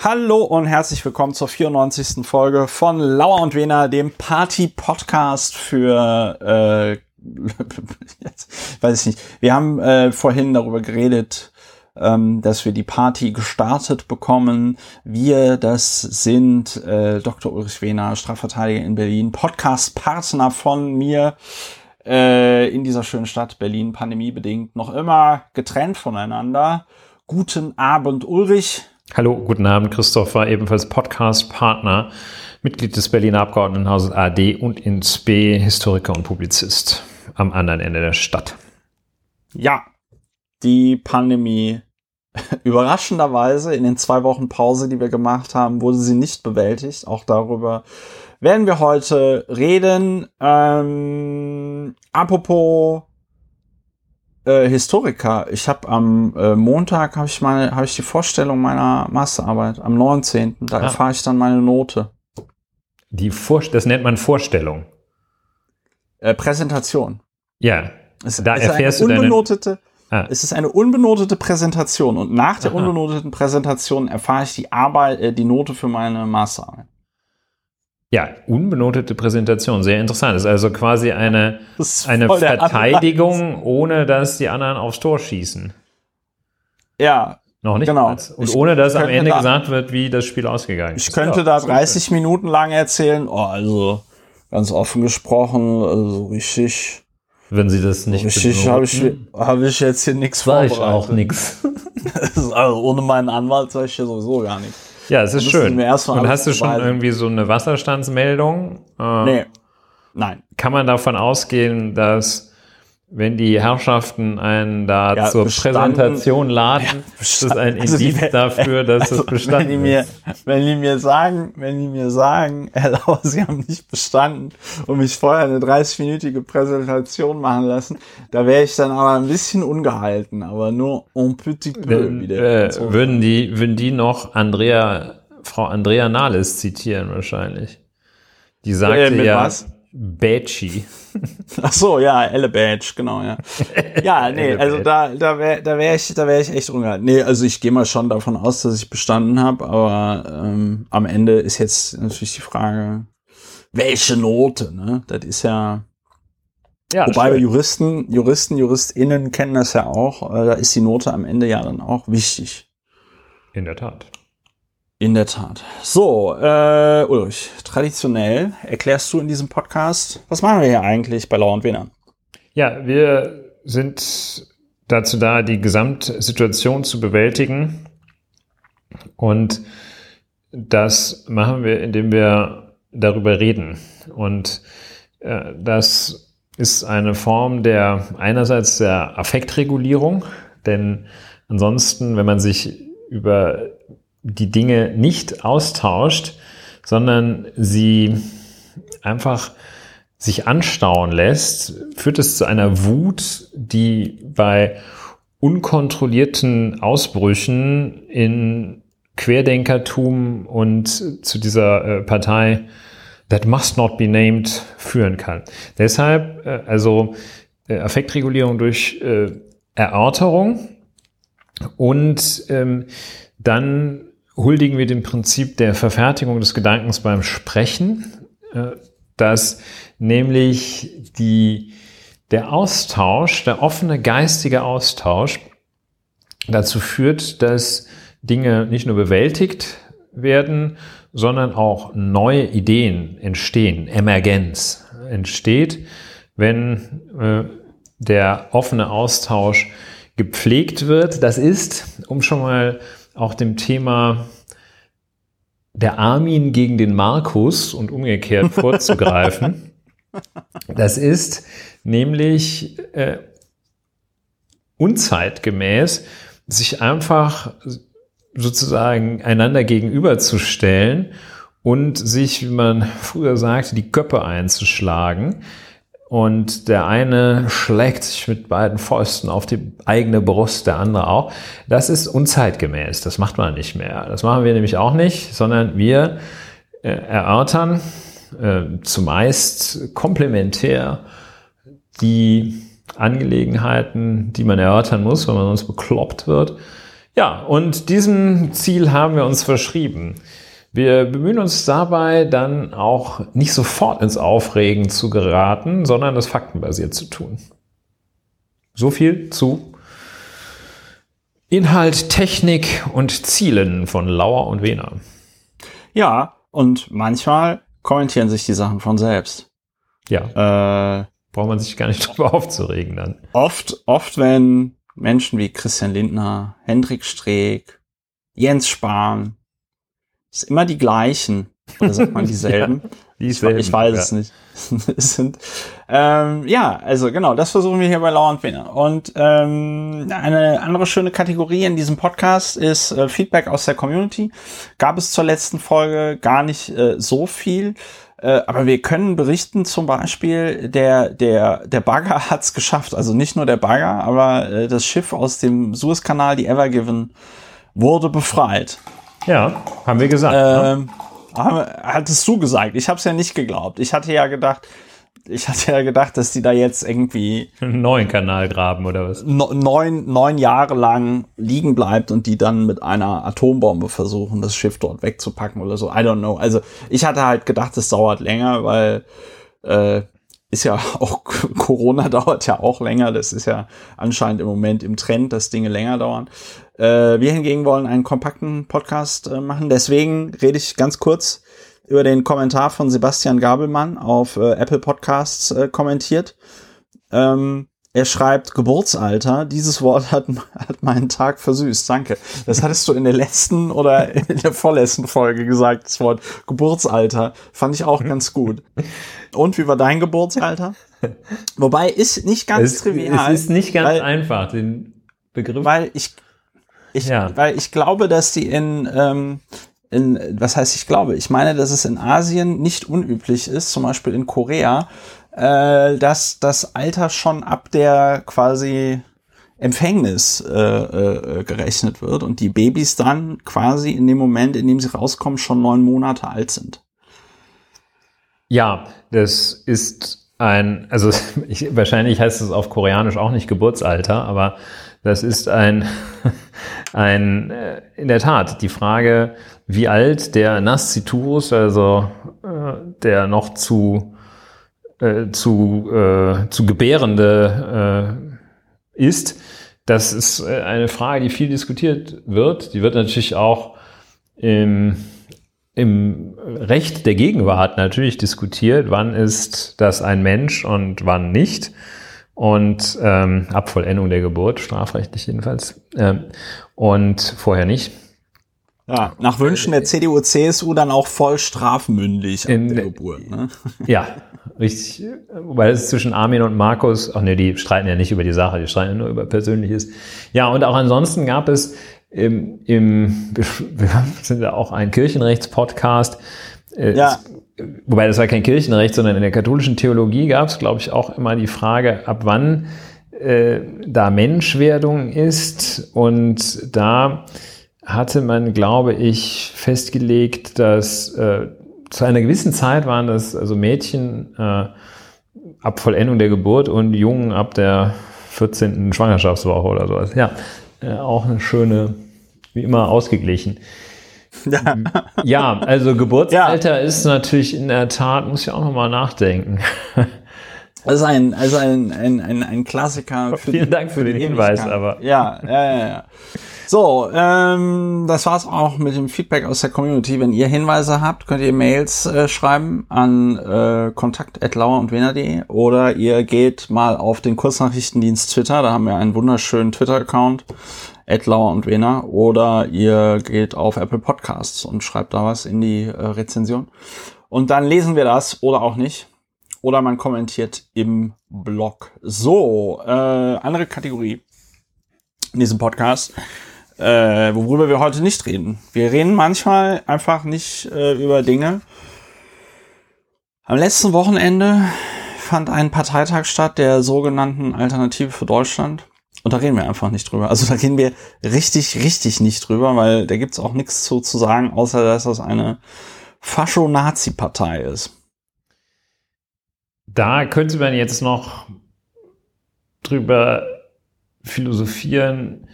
Hallo und herzlich willkommen zur 94. Folge von Lauer und Wena, dem Party-Podcast für, äh, jetzt, weiß ich nicht. Wir haben äh, vorhin darüber geredet, ähm, dass wir die Party gestartet bekommen. Wir, das sind äh, Dr. Ulrich Wehner, Strafverteidiger in Berlin, Podcast-Partner von mir äh, in dieser schönen Stadt Berlin, pandemiebedingt noch immer getrennt voneinander. Guten Abend, Ulrich. Hallo, guten Abend, Christopher, ebenfalls Podcast-Partner, Mitglied des Berliner Abgeordnetenhauses AD und ins B, Historiker und Publizist am anderen Ende der Stadt. Ja, die Pandemie überraschenderweise in den zwei Wochen Pause, die wir gemacht haben, wurde sie nicht bewältigt. Auch darüber werden wir heute reden. Ähm, apropos äh, Historiker. Ich habe am äh, Montag habe ich meine habe ich die Vorstellung meiner Masterarbeit am 19. Da ah. erfahre ich dann meine Note. Die Vor das nennt man Vorstellung. Äh, Präsentation. Ja. Es, da es erfährst eine du unbenotete, Ah. Es ist eine unbenotete Präsentation und nach der Aha. unbenoteten Präsentation erfahre ich die Arbeit, äh, die Note für meine Masterarbeit. Ja, unbenotete Präsentation, sehr interessant. Das ist also quasi eine, eine Verteidigung, ohne dass die anderen aufs Tor schießen. Ja. Noch nicht genau. Als. Und ich ohne dass am Ende da, gesagt wird, wie das Spiel ausgegangen ist. Ich könnte da 30 Minuten lang erzählen, oh, also ganz offen gesprochen, also richtig. Wenn Sie das nicht Richtig habe ich, hab ich jetzt hier nichts vorbereitet. ich auch nichts. also ohne meinen Anwalt sage ich hier sowieso gar nichts. Ja, es ist schön. Und hast du schon irgendwie so eine Wasserstandsmeldung? Äh, nee. Nein. Kann man davon ausgehen, dass wenn die Herrschaften einen da ja, zur Präsentation laden, ja, ist das ein also Indiz dafür, dass also es bestanden wenn die mir, Wenn die mir sagen, wenn die mir sagen, Herr Lauer, Sie haben nicht bestanden und mich vorher eine 30-minütige Präsentation machen lassen, da wäre ich dann aber ein bisschen ungehalten, aber nur un petit peu äh, wieder. Äh, so. würden die, würden die noch Andrea, Frau Andrea Nahles zitieren wahrscheinlich. Die sagte äh, ja, was? Badgy. Ach so, ja, Elle Badge, genau, ja. Ja, nee, also da, da wäre da wär ich, da wär ich echt ungehalten. Nee, also ich gehe mal schon davon aus, dass ich bestanden habe, aber ähm, am Ende ist jetzt natürlich die Frage, welche Note, ne? Das ist ja. Ja, Wobei wir Juristen, Juristen, JuristInnen kennen das ja auch, äh, da ist die Note am Ende ja dann auch wichtig. In der Tat. In der Tat. So, äh, Ulrich, traditionell erklärst du in diesem Podcast, was machen wir hier eigentlich bei Lauer und Wiener? Ja, wir sind dazu da, die Gesamtsituation zu bewältigen. Und das machen wir, indem wir darüber reden. Und äh, das ist eine Form der einerseits der Affektregulierung, denn ansonsten, wenn man sich über die Dinge nicht austauscht, sondern sie einfach sich anstauen lässt, führt es zu einer Wut, die bei unkontrollierten Ausbrüchen in Querdenkertum und zu dieser äh, Partei that must not be named führen kann. Deshalb äh, also äh, Affektregulierung durch Erörterung und ähm, dann huldigen wir dem Prinzip der Verfertigung des Gedankens beim Sprechen, äh, dass nämlich die, der Austausch, der offene geistige Austausch dazu führt, dass Dinge nicht nur bewältigt werden, sondern auch neue Ideen entstehen, Emergenz entsteht, wenn äh, der offene Austausch gepflegt wird. Das ist, um schon mal auch dem Thema der Armin gegen den Markus und umgekehrt vorzugreifen. Das ist nämlich äh, unzeitgemäß, sich einfach sozusagen einander gegenüberzustellen und sich, wie man früher sagte, die Köpfe einzuschlagen und der eine schlägt sich mit beiden Fäusten auf die eigene Brust, der andere auch. Das ist unzeitgemäß, das macht man nicht mehr. Das machen wir nämlich auch nicht, sondern wir äh, erörtern äh, zumeist komplementär die Angelegenheiten, die man erörtern muss, wenn man sonst bekloppt wird, Ja, und diesem Ziel haben wir uns verschrieben. Wir bemühen uns dabei dann auch nicht sofort ins Aufregen zu geraten, sondern das faktenbasiert zu tun. So viel zu Inhalt, Technik und Zielen von Lauer und Wehner. Ja, und manchmal kommentieren sich die Sachen von selbst. Ja. Äh, Braucht man sich gar nicht drüber aufzuregen dann. Oft, oft, wenn Menschen wie Christian Lindner, Hendrik Streeck, Jens Spahn, ist immer die gleichen. Oder sagt man dieselben? ja, dieselben ich, ich weiß ja. es nicht. es sind, ähm, ja, also genau, das versuchen wir hier bei Law und Winner. Und ähm, eine andere schöne Kategorie in diesem Podcast ist äh, Feedback aus der Community. Gab es zur letzten Folge gar nicht äh, so viel. Äh, aber wir können berichten zum Beispiel, der, der, der Bagger hat's geschafft. Also nicht nur der Bagger, aber äh, das Schiff aus dem Suezkanal, die Evergiven, wurde befreit. Ja, haben wir gesagt. Ne? Ähm, ne? Hattest du gesagt. Ich habe es ja nicht geglaubt. Ich hatte ja gedacht, ich hatte ja gedacht, dass die da jetzt irgendwie einen neuen Kanal graben oder was? Neun, neun Jahre lang liegen bleibt und die dann mit einer Atombombe versuchen, das Schiff dort wegzupacken oder so. I don't know. Also ich hatte halt gedacht, es dauert länger, weil äh, ist ja auch Corona dauert ja auch länger. Das ist ja anscheinend im Moment im Trend, dass Dinge länger dauern. Äh, wir hingegen wollen einen kompakten Podcast äh, machen. Deswegen rede ich ganz kurz über den Kommentar von Sebastian Gabelmann auf äh, Apple Podcasts äh, kommentiert. Ähm, er schreibt Geburtsalter. Dieses Wort hat, hat meinen Tag versüßt. Danke. Das hattest du in der letzten oder in der vorletzten Folge gesagt, das Wort Geburtsalter. Fand ich auch ganz gut. Und wie war dein Geburtsalter? Wobei ist nicht ganz es, trivial. Es ist nicht ganz weil, einfach, den Begriff. Weil ich, ich, ja. weil ich glaube, dass die in, ähm, in, was heißt ich glaube, ich meine, dass es in Asien nicht unüblich ist, zum Beispiel in Korea, äh, dass das Alter schon ab der quasi Empfängnis äh, äh, gerechnet wird und die Babys dann quasi in dem Moment, in dem sie rauskommen, schon neun Monate alt sind. Ja, das ist ein, also ich, wahrscheinlich heißt es auf Koreanisch auch nicht Geburtsalter, aber das ist ein, ein äh, in der Tat die Frage, wie alt der Nasciturus, also äh, der noch zu, äh, zu, äh, zu Gebärende äh, ist. Das ist eine Frage, die viel diskutiert wird. Die wird natürlich auch im, im Recht der Gegenwart natürlich diskutiert. Wann ist das ein Mensch und wann nicht? Und ähm, ab Vollendung der Geburt, strafrechtlich jedenfalls. Ähm, und vorher nicht. Ja, nach Wünschen der CDU, CSU dann auch voll strafmündig in der Geburt. Ne? Ja, richtig. Weil es zwischen Armin und Markus, ach ne, die streiten ja nicht über die Sache, die streiten nur über Persönliches. Ja, und auch ansonsten gab es im, im wir sind ja auch ein Kirchenrechtspodcast. Äh, ja. Wobei das war kein Kirchenrecht, sondern in der katholischen Theologie gab es, glaube ich, auch immer die Frage, ab wann äh, da Menschwerdung ist. Und da hatte man, glaube ich, festgelegt, dass äh, zu einer gewissen Zeit waren das also Mädchen äh, ab Vollendung der Geburt und Jungen ab der 14. Schwangerschaftswoche oder sowas. Ja, äh, auch eine schöne, wie immer ausgeglichen. Ja, ja also Geburtsalter ja. ist natürlich in der Tat, muss ich auch nochmal nachdenken. Das ist ein, also ein, ein, ein, ein Klassiker. Vielen Dank für den Hinweis, aber. Ja, ja, ja, ja. So, ähm, das war's auch mit dem Feedback aus der Community. Wenn ihr Hinweise habt, könnt ihr Mails äh, schreiben an äh, kontakt.lauer oder ihr geht mal auf den Kurznachrichtendienst Twitter, da haben wir einen wunderschönen Twitter-Account, Lauer und Wena, oder ihr geht auf Apple Podcasts und schreibt da was in die äh, Rezension. Und dann lesen wir das oder auch nicht. Oder man kommentiert im Blog. So, äh, andere Kategorie in diesem Podcast äh, worüber wir heute nicht reden. Wir reden manchmal einfach nicht äh, über Dinge. Am letzten Wochenende fand ein Parteitag statt der sogenannten Alternative für Deutschland. Und da reden wir einfach nicht drüber. Also da reden wir richtig, richtig nicht drüber, weil da gibt's auch nichts zu, zu sagen, außer dass das eine Fascho-Nazi-Partei ist. Da könnte man jetzt noch drüber philosophieren,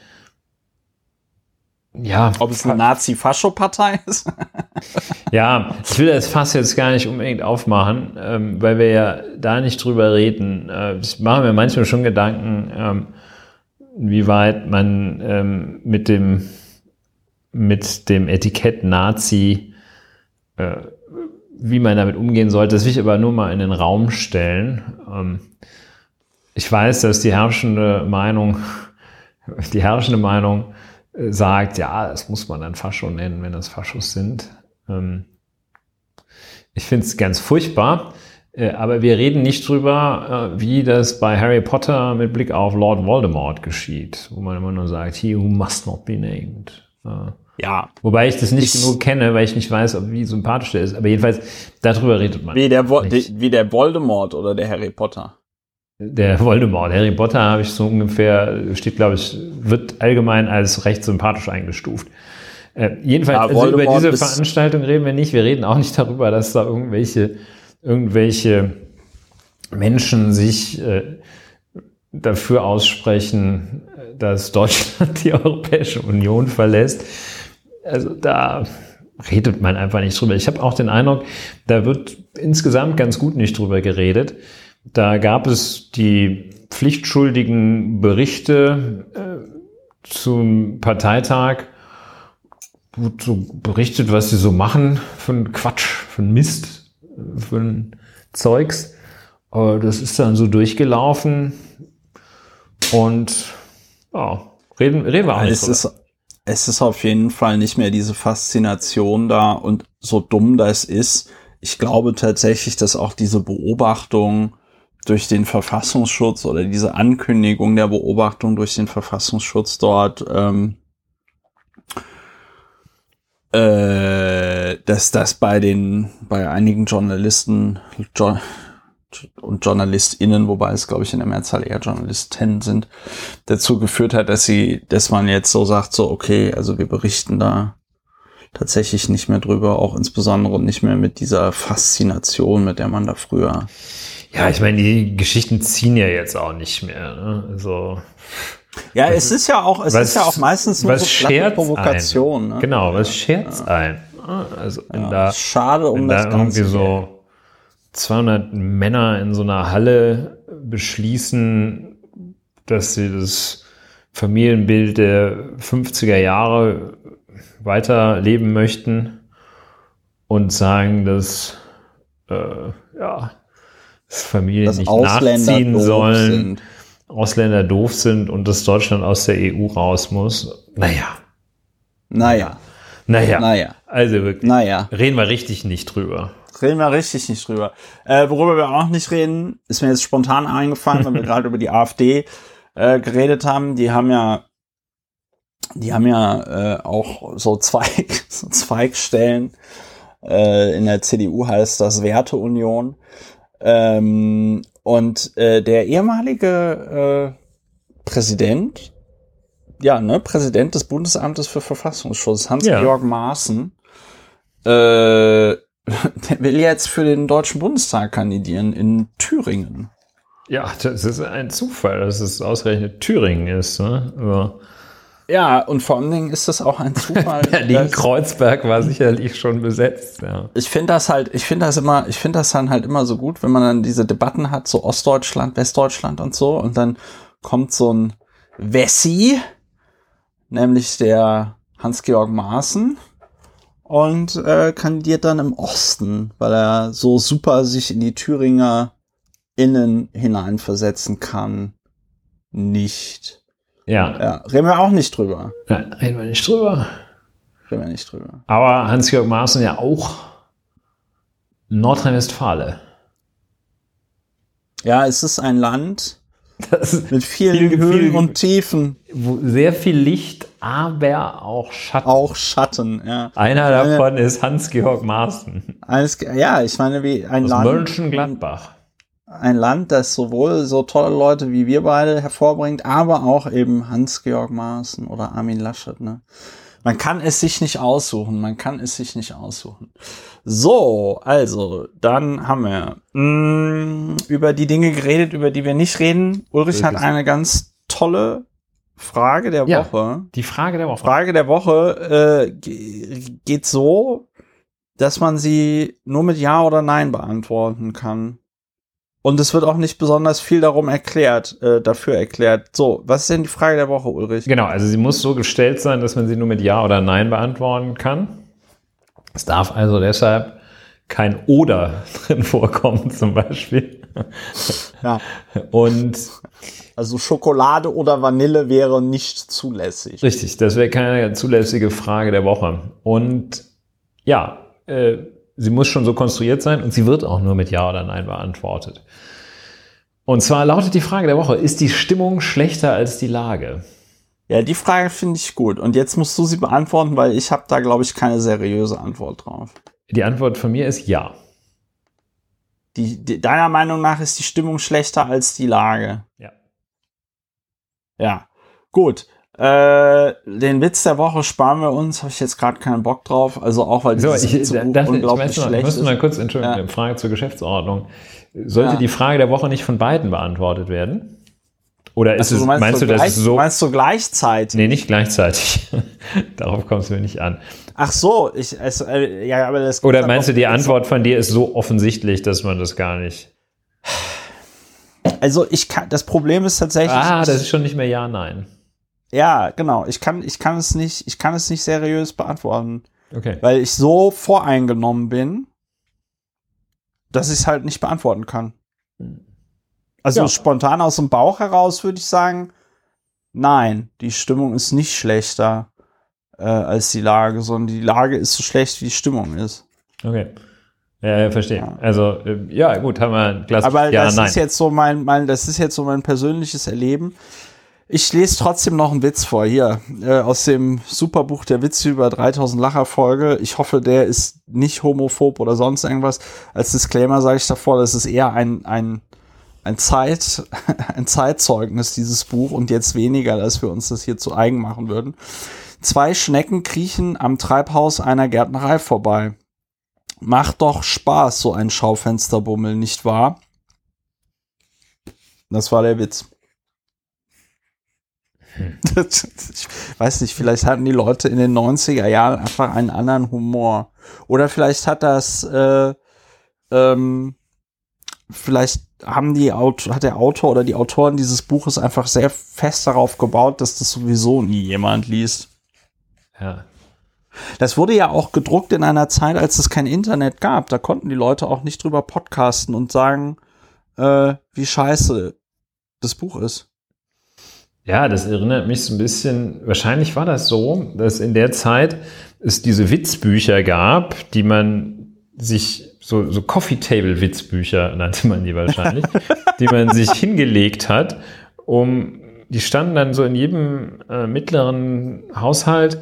ja. Ob es eine Nazi-Fascho-Partei ist? ja, ich will das Fass jetzt gar nicht unbedingt aufmachen, ähm, weil wir ja da nicht drüber reden. Äh, ich mache mir manchmal schon Gedanken, ähm, wie weit man ähm, mit dem mit dem Etikett Nazi, äh, wie man damit umgehen sollte. Das will ich aber nur mal in den Raum stellen. Ähm, ich weiß, dass die herrschende Meinung, die herrschende Meinung äh, sagt, ja, das muss man dann Fascho nennen, wenn das Faschos sind. Ähm, ich finde es ganz furchtbar. Äh, aber wir reden nicht drüber, äh, wie das bei Harry Potter mit Blick auf Lord Voldemort geschieht, wo man immer nur sagt, he who must not be named. Ja. Wobei ich das nicht ich, genug kenne, weil ich nicht weiß, ob, wie sympathisch der ist. Aber jedenfalls, darüber redet man. Wie der, Vo nicht. wie der Voldemort oder der Harry Potter. Der Voldemort. Harry Potter habe ich so ungefähr, steht, glaube ich, wird allgemein als recht sympathisch eingestuft. Äh, jedenfalls, ja, also über diese Veranstaltung reden wir nicht. Wir reden auch nicht darüber, dass da irgendwelche, irgendwelche Menschen sich äh, dafür aussprechen, dass Deutschland die Europäische Union verlässt. Also da redet man einfach nicht drüber. Ich habe auch den Eindruck, da wird insgesamt ganz gut nicht drüber geredet. Da gab es die pflichtschuldigen Berichte äh, zum Parteitag, wo so berichtet, was sie so machen für einen Quatsch, für einen Mist, ein Zeugs. Aber das ist dann so durchgelaufen und ja, reden, reden wir auch nicht es ist, es ist auf jeden Fall nicht mehr diese Faszination da und so dumm das ist. Ich glaube tatsächlich, dass auch diese Beobachtung durch den Verfassungsschutz oder diese Ankündigung der Beobachtung durch den Verfassungsschutz dort, ähm, äh, dass das bei den, bei einigen Journalisten jo und JournalistInnen, wobei es, glaube ich, in der Mehrzahl eher Journalisten sind, dazu geführt hat, dass sie, dass man jetzt so sagt, so, okay, also wir berichten da tatsächlich nicht mehr drüber, auch insbesondere nicht mehr mit dieser Faszination, mit der man da früher ja, ich meine, die Geschichten ziehen ja jetzt auch nicht mehr. Ne? Also ja, es ist ja auch, es was, ist ja auch meistens nur so Provokation. Ne? Genau, was scherzt ja. ein? Also wenn ja, da, schade um das da irgendwie Ganze so 200 Männer in so einer Halle beschließen, dass sie das Familienbild der 50er Jahre weiterleben möchten und sagen, dass äh, ja dass Familien dass nicht Ausländer nachziehen sollen, sind. Ausländer doof sind und dass Deutschland aus der EU raus muss. Naja. Naja. Naja. Naja. Also wirklich. Naja. Reden wir richtig nicht drüber. Reden wir richtig nicht drüber. Äh, worüber wir auch nicht reden, ist mir jetzt spontan eingefallen, weil wir gerade über die AfD äh, geredet haben. Die haben ja, die haben ja äh, auch so Zweig, so Zweigstellen. Äh, in der CDU heißt das Werteunion. Ähm, und äh, der ehemalige äh, Präsident, ja, ne, Präsident des Bundesamtes für Verfassungsschutz, Hans-Georg ja. Maaßen, äh, der will jetzt für den Deutschen Bundestag kandidieren in Thüringen. Ja, das ist ein Zufall, dass es ausgerechnet Thüringen ist. Ne? Aber ja, und vor allen Dingen ist das auch ein Zufall. Berlin-Kreuzberg war sicherlich schon besetzt, ja. Ich finde das halt, ich finde das immer, ich finde das dann halt immer so gut, wenn man dann diese Debatten hat, so Ostdeutschland, Westdeutschland und so, und dann kommt so ein Wessi, nämlich der Hans-Georg Maaßen, und äh, kandidiert dann im Osten, weil er so super sich in die Thüringer Innen hineinversetzen kann. Nicht. Ja. ja. Reden wir auch nicht drüber. Nein, reden wir nicht drüber. Reden wir nicht drüber. Aber Hans-Georg Maaßen ja auch Nordrhein-Westfale. Ja, es ist ein Land mit vielen viel, Höhen viel, und Tiefen. sehr viel Licht, aber auch Schatten. Auch Schatten, ja. Einer davon ist Hans-Georg Maaßen. Eines, ja, ich meine, wie ein Aus Land. Mönchengladbach ein Land, das sowohl so tolle Leute wie wir beide hervorbringt, aber auch eben Hans-Georg Maaßen oder Armin Laschet. Ne? Man kann es sich nicht aussuchen, man kann es sich nicht aussuchen. So, also, dann haben wir mh, mm, über die Dinge geredet, über die wir nicht reden. Ulrich Wirklich? hat eine ganz tolle Frage der Ja. Woche. Die Frage der Woche. Frage der Woche äh, ge- geht so, dass man sie nur mit Ja oder Nein beantworten kann. Und es wird auch nicht besonders viel darum erklärt, äh, dafür erklärt. So, was ist denn die Frage der Woche, Ulrich? Genau, also sie muss so gestellt sein, dass man sie nur mit Ja oder Nein beantworten kann. Es darf also deshalb kein Oder drin vorkommen, zum Beispiel. Ja. Und Also Schokolade oder Vanille wäre nicht zulässig. richtig, das wäre keine zulässige Frage der Woche. Und ja, äh, sie muss schon so konstruiert sein und sie wird auch nur mit Ja oder Nein beantwortet. Und zwar lautet die Frage der Woche, ist die Stimmung schlechter als die Lage? Ja, die Frage finde ich gut. Und jetzt musst du sie beantworten, weil ich habe da, glaube ich, keine seriöse Antwort drauf. Die Antwort von mir ist Ja. Die, die, deiner Meinung nach ist die Stimmung schlechter als die Lage. Ja. Ja, gut. Äh, den Witz der Woche sparen wir uns, habe ich jetzt gerade keinen Bock drauf. Also auch weil So, ich, das, ich, unglaublich noch, ich schlecht muss ist. mal kurz, Entschuldigung, Ja. Frage zur Geschäftsordnung. Sollte Ja. die Frage der Woche nicht von beiden beantwortet werden? Oder ist Also, es, du meinst, meinst, du, so dass gleich, es so? meinst du gleichzeitig? Nee, nicht gleichzeitig. Darauf kommt es mir nicht an. Ach so, ich, es, äh, ja, aber das Oder meinst du, die Antwort von dir ist so offensichtlich, dass man das gar nicht. Also ich kann, das Problem ist tatsächlich, Ah, das ist schon nicht mehr Ja, Nein. ja, genau, ich kann, ich kann es nicht, ich kann es nicht seriös beantworten. Okay. weil ich so voreingenommen bin, dass ich es halt nicht beantworten kann. Also Ja. spontan aus dem Bauch heraus würde ich sagen, nein, die Stimmung ist nicht schlechter äh, als die Lage, sondern die Lage ist so schlecht, wie die Stimmung ist. Okay. Ja, ja verstehe. Ja. Also, äh, ja, gut, haben wir ein klassisches Aber Ja, das Nein. ist jetzt so mein, mein, das ist jetzt so mein persönliches Erleben. Ich lese trotzdem noch einen Witz vor hier äh, aus dem Superbuch der Witze über 3000 Lacher Folge. Ich hoffe, der ist nicht homophob oder sonst irgendwas. Als Disclaimer sage ich davor, das ist eher ein ein ein Zeit ein Zeitzeugnis dieses Buch und jetzt weniger, dass wir uns das hier zu eigen machen würden. Zwei Schnecken kriechen am Treibhaus einer Gärtnerei vorbei. Macht doch Spaß, so ein Schaufensterbummel, nicht wahr? Das war der Witz. ich weiß nicht, vielleicht hatten die Leute in den 90er Jahren einfach einen anderen Humor. Oder vielleicht hat das, äh, ähm, vielleicht haben die hat der Autor oder die Autoren dieses Buches einfach sehr fest darauf gebaut, dass das sowieso nie jemand liest. ja. Das wurde ja auch gedruckt in einer Zeit, als es kein Internet gab. Da konnten die Leute auch nicht drüber podcasten und sagen, äh, wie scheiße das Buch ist. Ja, das erinnert mich so ein bisschen, wahrscheinlich war das so, dass in der Zeit es diese Witzbücher gab, die man sich, so, so Coffee-Table-Witzbücher nannte man die wahrscheinlich, die man sich hingelegt hat, um, die standen dann so in jedem äh, mittleren Haushalt,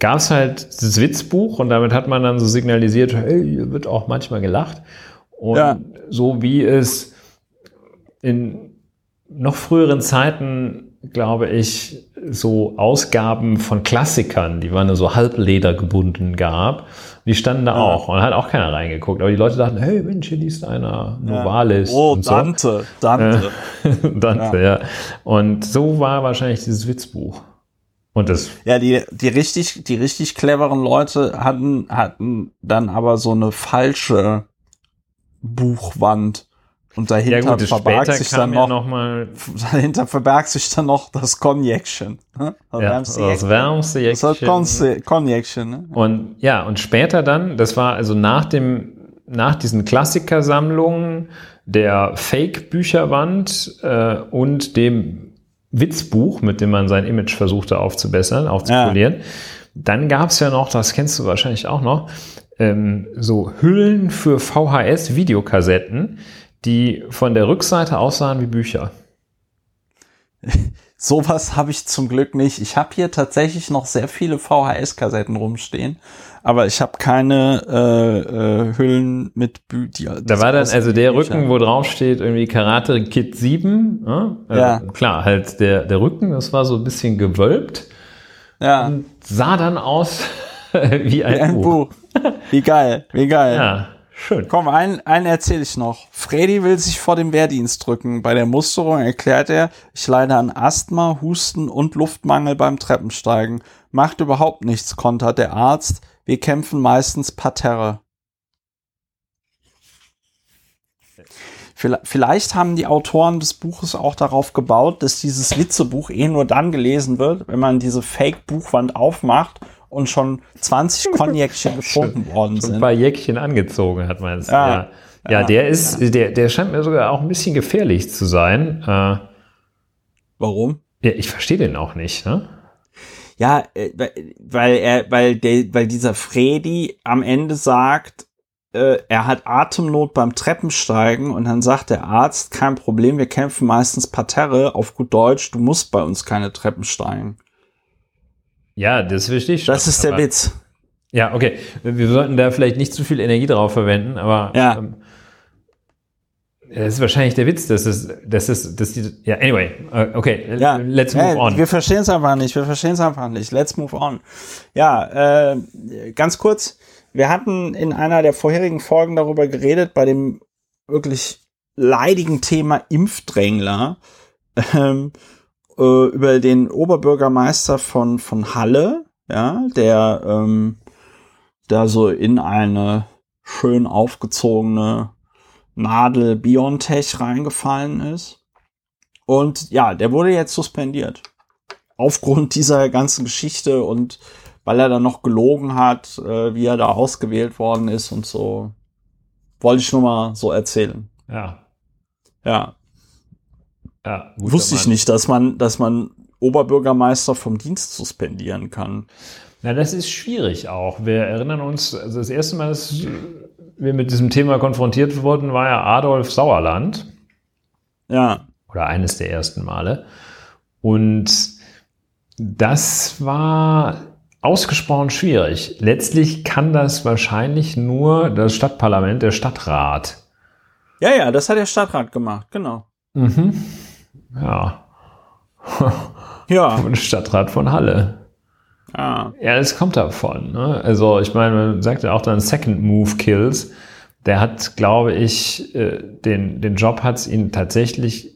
gab es halt das Witzbuch und damit hat man dann so signalisiert, hey, hier wird auch manchmal gelacht. Und Ja. so wie es in noch früheren Zeiten, glaube ich, so Ausgaben von Klassikern, die waren nur so halbleder gebunden gab, die standen da Ja. auch und hat auch keiner reingeguckt. Aber die Leute dachten, hey Mensch, hier liest einer Novalis. Oh, und so. Dante, Dante. Dante, ja. Und so war wahrscheinlich dieses Witzbuch. Und das, Ja, die, die richtig, die richtig cleveren Leute hatten, hatten dann aber so eine falsche Buchwand. Und dahinter ja gut, verbarg sich dann ja noch, noch mal dahinter verbarg sich dann noch das Cognacchen. Ne? Das ja, wärmste das wärmste Cognacchen, ne? Und ja, und später dann, das war also nach dem, nach diesen Klassikersammlungen der Fake-Bücherwand äh, und dem Witzbuch, mit dem man sein Image versuchte aufzubessern, aufzupolieren. Dann gab es ja noch, das kennst du wahrscheinlich auch noch, ähm, so Hüllen für VHS-Videokassetten, die von der Rückseite aussahen wie Bücher. Sowas habe ich zum Glück nicht. Ich habe hier tatsächlich noch sehr viele VHS-Kassetten rumstehen, aber ich habe keine äh, äh, Hüllen mit Bü die, Da war dann also der Bücher. Rücken, wo drauf steht, irgendwie Karate Kid 7. Ja, also Ja. Klar, halt der, der Rücken, das war so ein bisschen gewölbt ja, und sah dann aus wie ein, wie ein Buch. Buch. Wie geil, wie geil. Ja, Schön. Komm, einen, einen erzähle ich noch. Freddy will sich vor dem Wehrdienst drücken. Bei der Musterung erklärt er, ich leide an Asthma, Husten und Luftmangel beim Treppensteigen. Macht überhaupt nichts, kontert der Arzt. Wir kämpfen meistens parterre. Vielleicht haben die Autoren des Buches auch darauf gebaut, dass dieses Witzebuch eh nur dann gelesen wird, wenn man diese Fake-Buchwand aufmacht und schon 20 Cognacchen gefunden worden sind. Ein paar Jäckchen angezogen hat man es. Ja. Ja. Ja, Ja. der ist, der, der scheint mir sogar auch ein bisschen gefährlich zu sein. Äh, Warum? ja, ich verstehe den auch nicht, ne? Ja, äh, weil- er, weil der, weil dieser Freddy am Ende sagt, äh, er hat Atemnot beim Treppensteigen und dann sagt der Arzt, kein Problem, wir kämpfen meistens Parterre, auf gut Deutsch, du musst bei uns keine Treppen steigen. Ja, das verstehe ich schon. Das ist der Witz. Ja, okay. Wir sollten da vielleicht nicht zu viel Energie drauf verwenden, aber Ja. ähm, das ist wahrscheinlich der Witz, dass es, dass es, dass die, ja, anyway, äh, okay, Ja, let's move äh, on. Wir verstehen es einfach nicht, wir verstehen es einfach nicht. Let's move on. Ja, äh, ganz kurz, wir hatten in einer der vorherigen Folgen darüber geredet, bei dem wirklich leidigen Thema Impfdrängler, ähm, äh, über den Oberbürgermeister von, von Halle, ja, der ähm, da so in eine schön aufgezogene Nadel Biontech reingefallen ist. Und ja, der wurde jetzt suspendiert. Aufgrund dieser ganzen Geschichte und weil er dann noch gelogen hat, äh, wie er da ausgewählt worden ist und so. Wollte ich nur mal so erzählen. ja, Ja. ja, Wusste ich Mann. nicht, dass man, dass man Oberbürgermeister vom Dienst suspendieren kann. Na, das ist schwierig auch. Wir erinnern uns, also das erste Mal, dass wir mit diesem Thema konfrontiert wurden, war ja Adolf Sauerland. Ja. oder eines der ersten Male. Und das war ausgesprochen schwierig. Letztlich kann das wahrscheinlich nur das Stadtparlament, der Stadtrat. Ja, ja, das hat der Stadtrat gemacht, genau. Mhm. Ja, Ja. der Stadtrat von Halle. Ja. Ja, das kommt davon. Ne? Also ich meine, man sagt ja auch dann Second Move Kills. Der hat, glaube ich, äh, den, den Job hat es ihn tatsächlich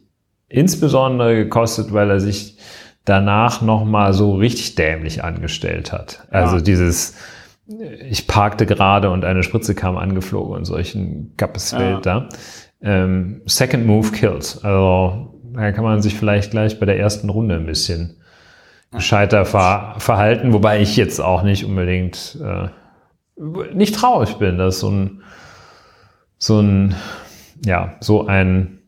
insbesondere gekostet, weil er sich danach nochmal so richtig dämlich angestellt hat. Also Ja. dieses, äh, ich parkte gerade und eine Spritze kam angeflogen und solchen Kappesfeld da. Ähm, Second Move Kills. Also da kann man sich vielleicht gleich bei der ersten Runde ein bisschen gescheiter ver verhalten, wobei ich jetzt auch nicht unbedingt äh, nicht traurig bin, dass so ein so ein ja so ein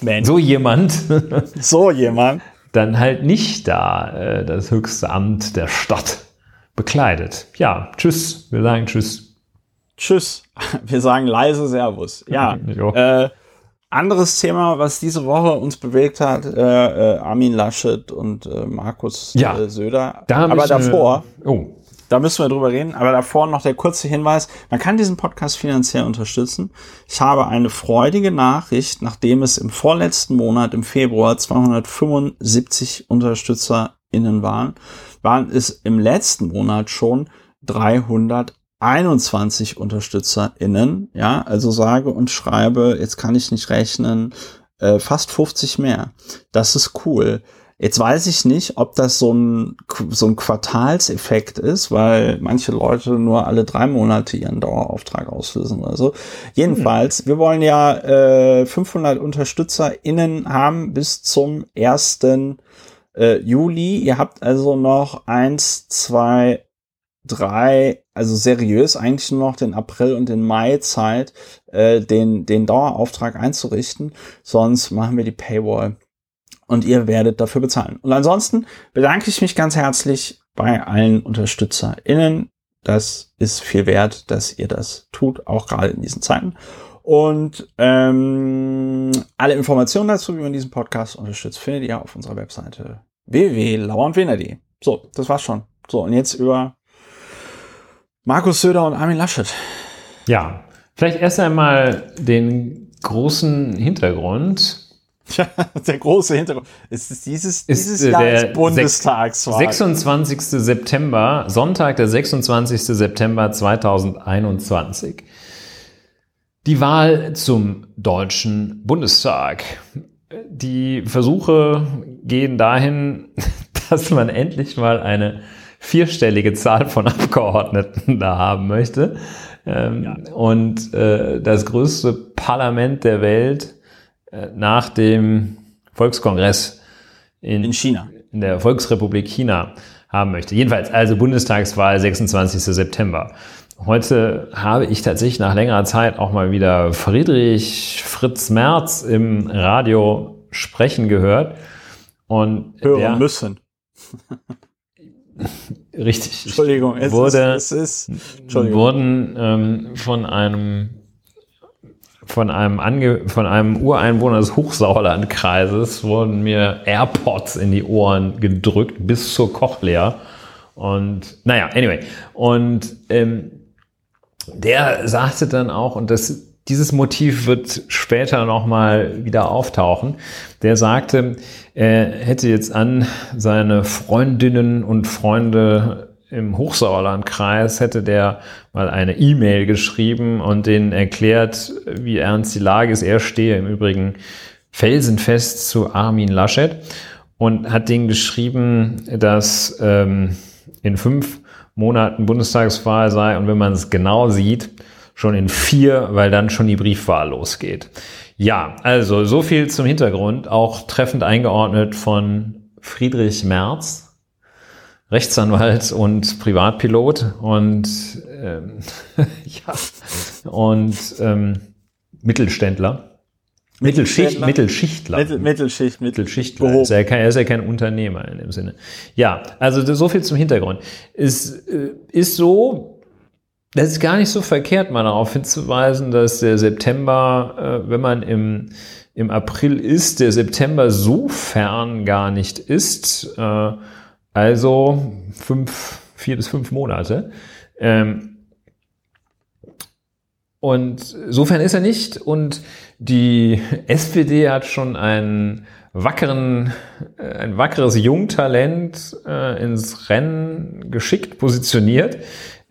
Mensch. so jemand So jemand. dann halt nicht da äh, das höchste Amt der Stadt bekleidet. Ja, tschüss, wir sagen tschüss. Tschüss. Wir sagen leise Servus. Ja. Äh, anderes Thema, was diese Woche uns bewegt hat, äh, äh, Armin Laschet und äh, Markus Ja. äh, Söder. Da Aber wir- davor, Oh, da müssen wir drüber reden, aber davor noch der kurze Hinweis, man kann diesen Podcast finanziell unterstützen. Ich habe eine freudige Nachricht, nachdem es im vorletzten Monat, im Februar, 275 UnterstützerInnen waren, waren es im letzten Monat schon 321 UnterstützerInnen. Ja, also sage und schreibe, jetzt kann ich nicht rechnen, äh, fast 50 mehr. Das ist cool. Jetzt weiß ich nicht, ob das so ein, so ein Quartalseffekt ist, weil manche Leute nur alle drei Monate ihren Dauerauftrag auslösen oder so. Jedenfalls, wir wollen ja äh, 500 UnterstützerInnen haben bis zum 1. Äh, Juli. Ihr habt also noch eins, zwei, drei, also seriös eigentlich nur noch den April und den Mai Zeit, äh, den, den Dauerauftrag einzurichten. Sonst machen wir die Paywall und ihr werdet dafür bezahlen. Und ansonsten bedanke ich mich ganz herzlich bei allen UnterstützerInnen. Das ist viel wert, dass ihr das tut, auch gerade in diesen Zeiten. Und ähm, alle Informationen dazu, wie man diesen Podcast unterstützt, findet ihr auf unserer Webseite www.lauerndwener.de. So, das war's schon. So, und jetzt über Markus Söder und Armin Laschet. ja. Vielleicht erst einmal den großen Hintergrund. der große Hintergrund. Es ist dieses, Ist, dieses äh, Jahr der ist Bundestagswahl. 26. September, Sonntag, der 26. September 2021. Die Wahl zum Deutschen Bundestag. Die Versuche gehen dahin, dass man endlich mal eine vierstellige Zahl von Abgeordneten da haben möchte. Ähm, ja. Und äh, das größte Parlament der Welt äh, nach dem Volkskongress in, in China, in der Volksrepublik China haben möchte. Jedenfalls, also Bundestagswahl 26. September. Heute habe ich tatsächlich nach längerer Zeit auch mal wieder Friedrich Fritz Merz im Radio sprechen gehört. Und Hören der, müssen. richtig. Entschuldigung, es wurde, ist, es ist, Entschuldigung. wurden ähm, von einem von einem, Ange von einem Ureinwohner des Hochsauerlandkreises wurden mir AirPods in die Ohren gedrückt bis zur Cochlea. Und naja, anyway. Und ähm, der sagte dann auch, und das, dieses Motiv wird später nochmal wieder auftauchen, der sagte, er hätte jetzt an seine Freundinnen und Freunde im Hochsauerlandkreis hätte der mal eine E-Mail geschrieben und denen erklärt, wie ernst die Lage ist. Er stehe im Übrigen felsenfest zu Armin Laschet und hat denen geschrieben, dass ähm, in fünf Monaten Bundestagswahl sei und wenn man es genau sieht, schon in vier, weil dann schon die Briefwahl losgeht. Ja, also so viel zum Hintergrund, auch treffend eingeordnet von Friedrich Merz, Rechtsanwalt und Privatpilot und ähm, ja und ähm, Mittelständler. Mittelschicht, Mittelschichtler. Mittel, Mittelschicht, Mittelschichtler. Ist ja kein, er ist ja kein Unternehmer in dem Sinne. Ja, also so viel zum Hintergrund. Es äh, ist so, das ist gar nicht so verkehrt, mal darauf hinzuweisen, dass der September, äh, wenn man im, im April ist, der September so fern gar nicht ist. Äh, also fünf, vier bis fünf Monate. Ähm, und insofern ist er nicht. Und die SPD hat schon einen wackeren, äh, ein wackeres Jungtalent äh, ins Rennen geschickt positioniert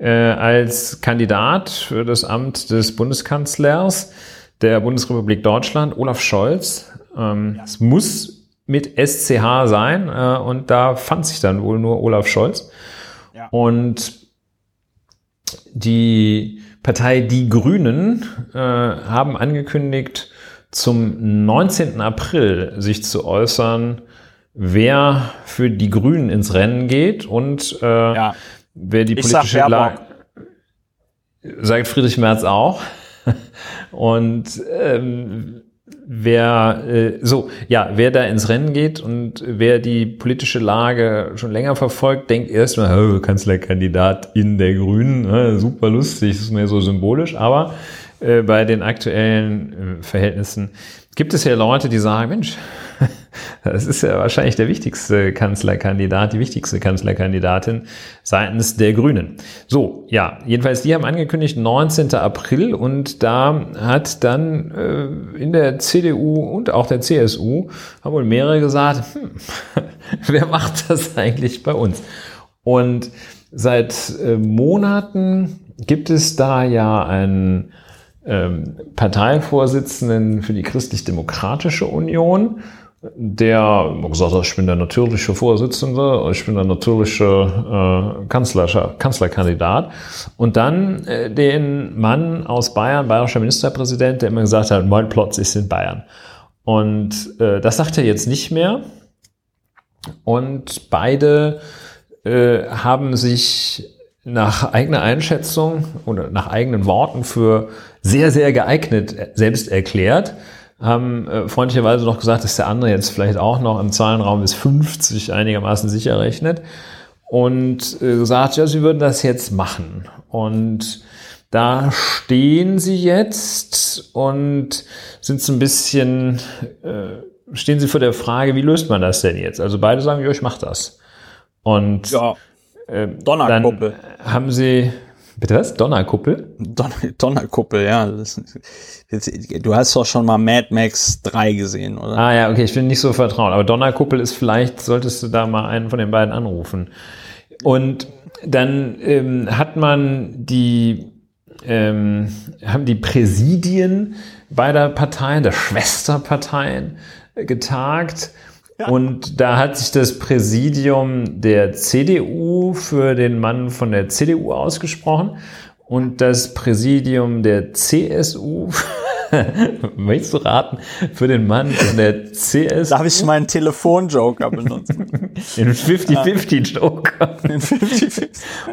als Kandidat für das Amt des Bundeskanzlers der Bundesrepublik Deutschland, Olaf Scholz. Ähm, es muss mit SCH sein äh, und da fand sich dann wohl nur Olaf Scholz. Ja. Und die Partei Die Grünen äh, haben angekündigt, zum 19. April sich zu äußern, wer für die Grünen ins Rennen geht und äh, ja. Wer die politische Lage. Sagt Friedrich Merz auch. und ähm, wer äh, so ja wer da ins Rennen geht und wer die politische Lage schon länger verfolgt denkt erstmal oh, Kanzlerkandidat in der Grünen äh, super lustig das ist mehr so symbolisch aber äh, bei den aktuellen äh, Verhältnissen gibt es ja Leute die sagen Mensch das ist ja wahrscheinlich der wichtigste Kanzlerkandidat, die wichtigste Kanzlerkandidatin seitens der Grünen. So, ja, jedenfalls, die haben angekündigt 19. April und da hat dann äh, in der CDU und auch der CSU haben wohl mehrere gesagt, hm, wer macht das eigentlich bei uns? Und seit äh, Monaten gibt es da ja einen ähm, Parteivorsitzenden für die Christlich-Demokratische Union der gesagt hat, ich bin der natürliche Vorsitzende, ich bin der natürliche äh, Kanzler, Kanzlerkandidat. Und dann äh, den Mann aus Bayern, bayerischer Ministerpräsident, der immer gesagt hat, mein Platz ist in Bayern. Und äh, das sagt er jetzt nicht mehr. Und beide äh, haben sich nach eigener Einschätzung oder nach eigenen Worten für sehr, sehr geeignet selbst erklärt haben äh, freundlicherweise noch gesagt, dass der andere jetzt vielleicht auch noch im Zahlenraum bis 50 einigermaßen sicher rechnet und äh, gesagt, ja, sie würden das jetzt machen. Und da stehen sie jetzt und sind so ein bisschen, äh, stehen sie vor der Frage, wie löst man das denn jetzt? Also beide sagen, ja, ich mach das. Und ja, äh, Donnerkuppel. Dann haben sie Bitte was? Donnerkuppel? Donner, Donnerkuppel, ja. Du hast doch schon mal Mad Max 3 gesehen, oder? Ah ja, okay, ich bin nicht so vertraut. Aber Donnerkuppel ist vielleicht, solltest du da mal einen von den beiden anrufen. Und dann ähm, hat man die ähm, haben die Präsidien beider Parteien, der Schwesterparteien, äh, getagt. Und da hat sich das Präsidium der CDU für den Mann von der CDU ausgesprochen und das Präsidium der CSU Möchtest du raten, für den Mann in der CS? Darf ich meinen Telefonjoker benutzen? den 50-50-Joker. Den 50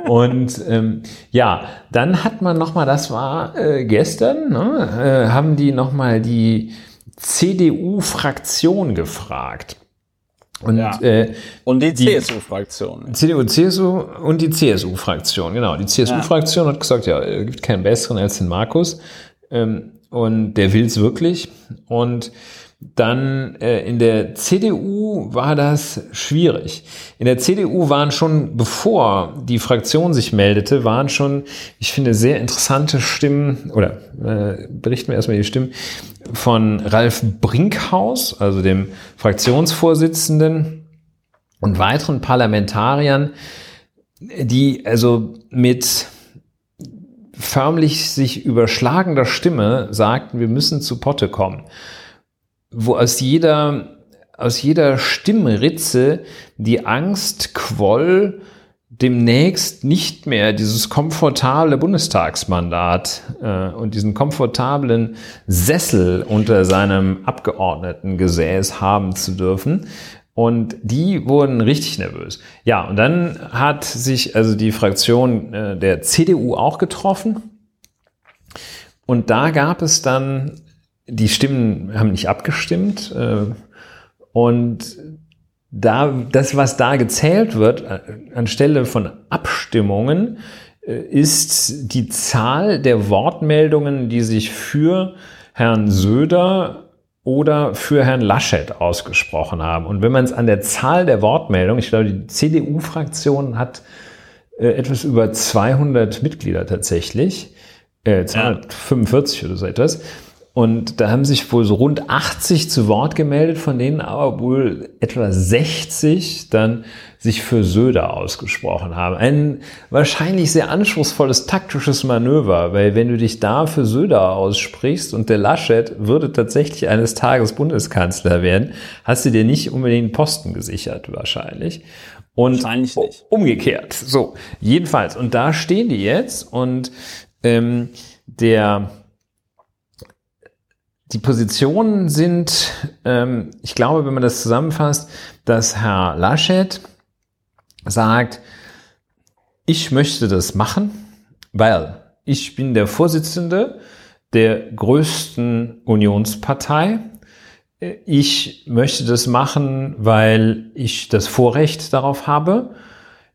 Und ähm, ja, dann hat man nochmal, das war äh, gestern, ne, äh, haben die nochmal die CDU-Fraktion gefragt. Und, ja. äh, und die, die CSU-Fraktion. CDU, CSU und die CSU-Fraktion, genau. Die CSU-Fraktion ja. hat gesagt, ja, es gibt keinen besseren als den Markus. Ähm, und der will es wirklich. Und dann äh, in der CDU war das schwierig. In der CDU waren schon, bevor die Fraktion sich meldete, waren schon, ich finde, sehr interessante Stimmen, oder äh, berichten wir erstmal die Stimmen, von Ralf Brinkhaus, also dem Fraktionsvorsitzenden und weiteren Parlamentariern, die also mit förmlich sich überschlagender Stimme sagten, wir müssen zu Potte kommen. Wo aus jeder, aus jeder Stimmritze die Angst quoll, demnächst nicht mehr dieses komfortable Bundestagsmandat äh, und diesen komfortablen Sessel unter seinem Abgeordnetengesäß haben zu dürfen, und die wurden richtig nervös. Ja, und dann hat sich also die Fraktion äh, der CDU auch getroffen. Und da gab es dann, die Stimmen haben nicht abgestimmt. Äh, und da, das, was da gezählt wird, äh, anstelle von Abstimmungen, äh, ist die Zahl der Wortmeldungen, die sich für Herrn Söder oder für Herrn Laschet ausgesprochen haben. Und wenn man es an der Zahl der Wortmeldungen, ich glaube, die CDU-Fraktion hat äh, etwas über 200 Mitglieder tatsächlich, äh, 245 ja. oder so etwas. Und da haben sich wohl so rund 80 zu Wort gemeldet, von denen aber wohl etwa 60 dann sich für Söder ausgesprochen haben. Ein wahrscheinlich sehr anspruchsvolles taktisches Manöver, weil wenn du dich da für Söder aussprichst und der Laschet würde tatsächlich eines Tages Bundeskanzler werden, hast du dir nicht unbedingt einen Posten gesichert wahrscheinlich. Und wahrscheinlich nicht. umgekehrt. So, jedenfalls. Und da stehen die jetzt und ähm, der die Positionen sind, ähm, ich glaube, wenn man das zusammenfasst, dass Herr Laschet sagt, ich möchte das machen, weil ich bin der Vorsitzende der größten Unionspartei. Ich möchte das machen, weil ich das Vorrecht darauf habe.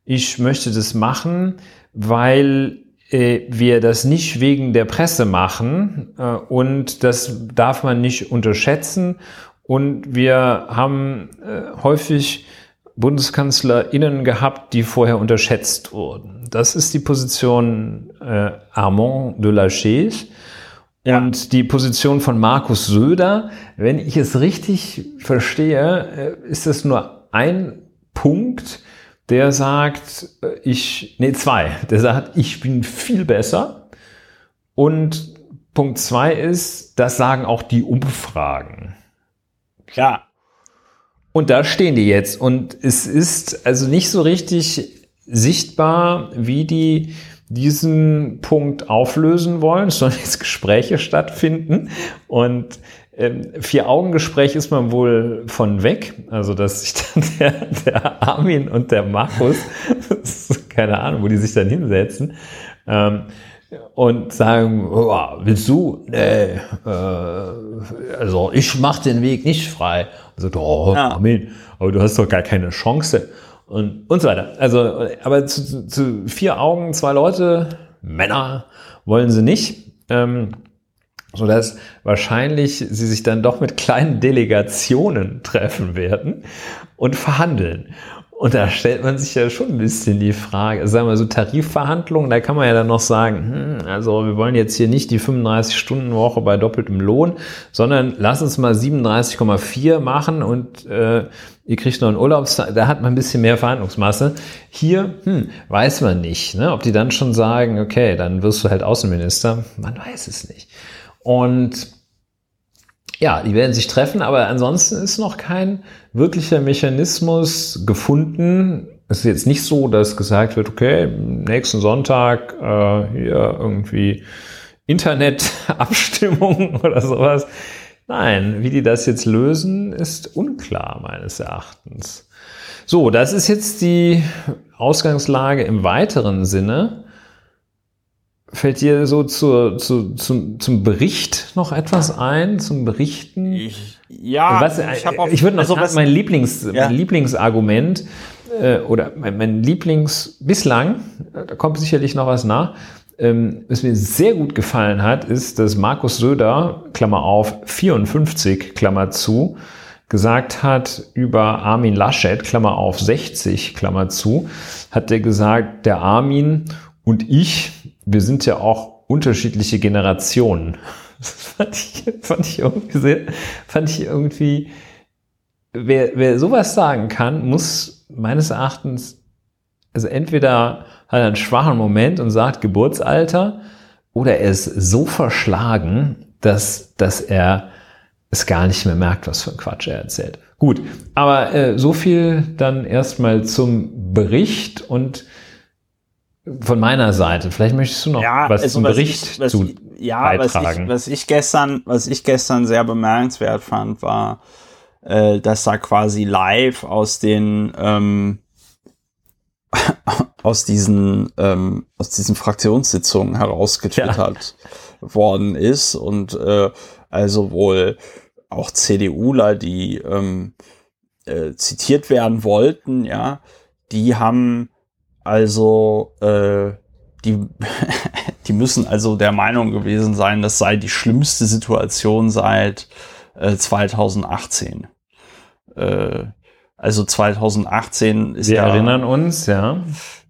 Ich möchte das machen, weil wir das nicht wegen der Presse machen äh, und das darf man nicht unterschätzen. Und wir haben äh, häufig BundeskanzlerInnen gehabt, die vorher unterschätzt wurden. Das ist die Position äh, Armand de la Chaise. Ja. Und die Position von Markus Söder, wenn ich es richtig verstehe, äh, ist es nur ein Punkt, der sagt, äh, ich, nee, zwei, der sagt, ich bin viel besser. Und Punkt zwei ist, das sagen auch die Umfragen. Ja. Und da stehen die jetzt. Und es ist also nicht so richtig sichtbar, wie die diesen Punkt auflösen wollen. Es sollen jetzt Gespräche stattfinden. Und Vier-Augen-Gespräch ist man wohl von weg. Also, dass sich dann der, der Armin und der Markus, keine Ahnung, wo die sich dann hinsetzen, ähm, und sagen, oh, willst du? Nee, äh, also ich mach den Weg nicht frei. Und sagt, oh, ja. Armin, aber du hast doch gar keine Chance. Und, und so weiter. Also, aber zu, zu vier Augen, zwei Leute, Männer, wollen sie nicht. Ähm, so dass wahrscheinlich sie sich dann doch mit kleinen Delegationen treffen werden und verhandeln. Und da stellt man sich ja schon ein bisschen die Frage, also sagen wir so Tarifverhandlungen, da kann man ja dann noch sagen, hm, also wir wollen jetzt hier nicht die 35-Stunden-Woche bei doppeltem Lohn, sondern lass uns mal 37,4 machen und äh, ihr kriegt noch einen Urlaubstag, da hat man ein bisschen mehr Verhandlungsmasse. Hier, hm, weiß man nicht, ne? ob die dann schon sagen, okay, dann wirst du halt Außenminister, man weiß es nicht. Und ja, die werden sich treffen, aber ansonsten ist noch kein wirklicher Mechanismus gefunden. Es ist jetzt nicht so, dass gesagt wird, okay, nächsten Sonntag äh, hier irgendwie Internetabstimmung oder sowas. Nein, wie die das jetzt lösen, ist unklar meines Erachtens. So, das ist jetzt die Ausgangslage im weiteren Sinne. Fällt dir so zur, zu, zum, zum Bericht noch etwas ein, zum Berichten? Ich, ja, was, ich, ich würde noch also was, mein, Lieblings, ja. mein Lieblingsargument äh, oder mein, mein Lieblings bislang, da kommt sicherlich noch was nach, ähm, was mir sehr gut gefallen hat, ist, dass Markus Söder, Klammer auf, 54, Klammer zu, gesagt hat über Armin Laschet, Klammer auf 60, Klammer zu, hat er gesagt, der Armin und ich, wir sind ja auch unterschiedliche Generationen. Das fand ich, fand ich irgendwie sehr, fand ich irgendwie, wer, wer sowas sagen kann, muss meines Erachtens, also entweder hat er einen schwachen Moment und sagt Geburtsalter, oder er ist so verschlagen, dass, dass er es gar nicht mehr merkt, was für ein Quatsch er erzählt. Gut, aber äh, so viel dann erstmal zum Bericht und von meiner Seite. Vielleicht möchtest du noch ja, was also zum was Bericht ich, was zu ja, beitragen. Was ich, was ich gestern, was ich gestern sehr bemerkenswert fand, war, äh, dass da quasi live aus den ähm, aus diesen ähm, aus diesen Fraktionssitzungen herausgetwittert ja. worden ist und äh, also wohl auch CDUler, die ähm, äh, zitiert werden wollten, ja, die haben also, äh, die, die müssen also der Meinung gewesen sein, das sei die schlimmste Situation seit äh, 2018. Äh, also 2018 ist Wir ja, erinnern uns, ja.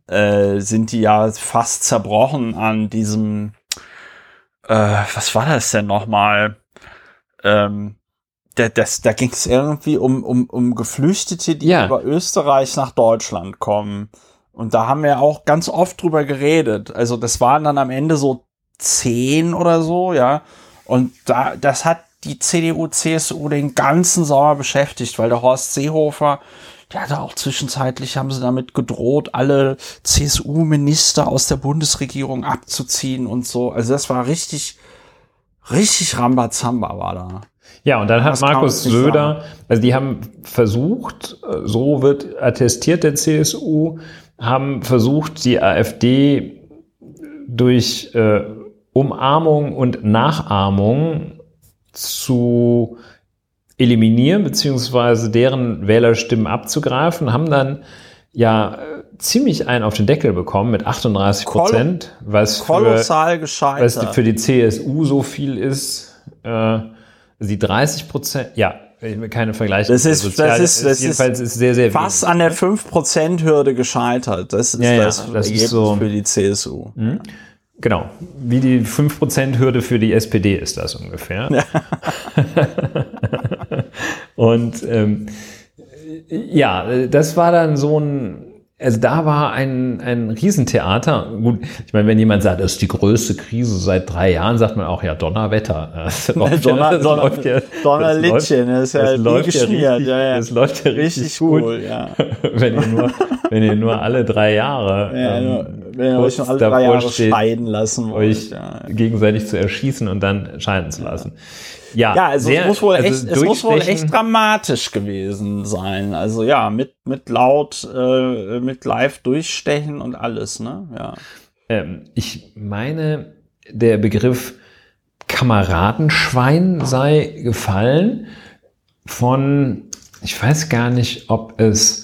Äh, sind die ja fast zerbrochen an diesem, äh, was war das denn nochmal? Ähm, da, das, da ging es irgendwie um, um, um Geflüchtete, die ja. über Österreich nach Deutschland kommen. Und da haben wir auch ganz oft drüber geredet. Also das waren dann am Ende so zehn oder so, ja. Und da, das hat die CDU, CSU den ganzen Sommer beschäftigt, weil der Horst Seehofer, der hatte auch zwischenzeitlich, haben sie damit gedroht, alle CSU-Minister aus der Bundesregierung abzuziehen und so. Also das war richtig, richtig Rambazamba war da. Ja, und dann hat das Markus Söder, also die haben versucht, so wird attestiert der CSU, haben versucht, die AfD durch äh, Umarmung und Nachahmung zu eliminieren, beziehungsweise deren Wählerstimmen abzugreifen, haben dann ja ziemlich einen auf den Deckel bekommen mit 38 Prozent, was, für, was für die CSU so viel ist. Äh, die 30 Prozent, ja, keine Vergleiche. Das ist, Sozial das ist, das jedenfalls ist, sehr, sehr fast an der 5%-Hürde gescheitert. Das ist ja, das, ja, das Ergebnis ist so, für die CSU. Mhm. Genau. Wie die 5%-Hürde für die SPD ist das ungefähr. Ja. Und ähm, ja, das war dann so ein also da war ein, ein Riesentheater. Gut, ich meine, wenn jemand sagt, das ist die größte Krise seit drei Jahren, sagt man auch, ja, Donnerwetter. Donner, ja, das Donner, läuft ja, Donnerlittchen, das ist ja das läuft ja, richtig, ja, ja. Das läuft ja richtig, richtig gut. Cool, ja. wenn, ihr nur, wenn ihr nur alle drei Jahre ja, ähm, wenn ihr euch nur alle drei Jahre steht, scheiden lassen wollt, euch ja. gegenseitig zu erschießen und dann scheiden zu lassen. Ja, ja also, sehr, es, muss wohl also echt, es muss wohl echt dramatisch gewesen sein. Also ja, mit, mit laut, äh, mit live durchstechen und alles, ne? Ja. Ähm, ich meine, der Begriff Kameradenschwein sei gefallen von, ich weiß gar nicht, ob es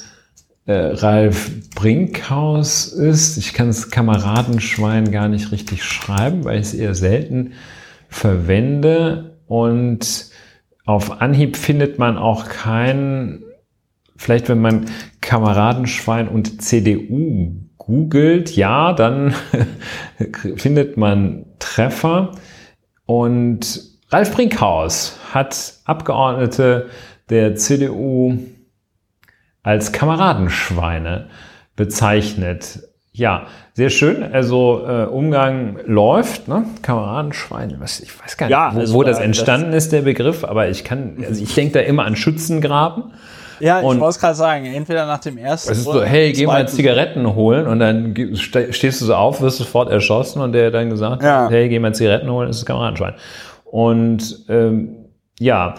Ralf Brinkhaus ist. Ich kann es Kameradenschwein gar nicht richtig schreiben, weil ich es eher selten verwende. Und auf Anhieb findet man auch keinen, vielleicht wenn man Kameradenschwein und CDU googelt, ja, dann findet man Treffer. Und Ralf Brinkhaus hat Abgeordnete der CDU als Kameradenschweine bezeichnet. Ja, sehr schön. Also äh, Umgang läuft, ne? Kameradenschweine. Was, ich weiß gar nicht, Ja, wo, also, wo das entstanden ist, der Begriff, aber ich kann, also ich denke da immer an Schützengraben. Ja, ich Und- wollte gerade sagen, entweder nach dem ersten. Es ist so, hey, geh mal Zigaretten holen und dann stehst du so auf, wirst sofort erschossen und der dann gesagt, Ja. hey, geh mal Zigaretten holen, ist das Kameradenschwein. Und ähm, ja,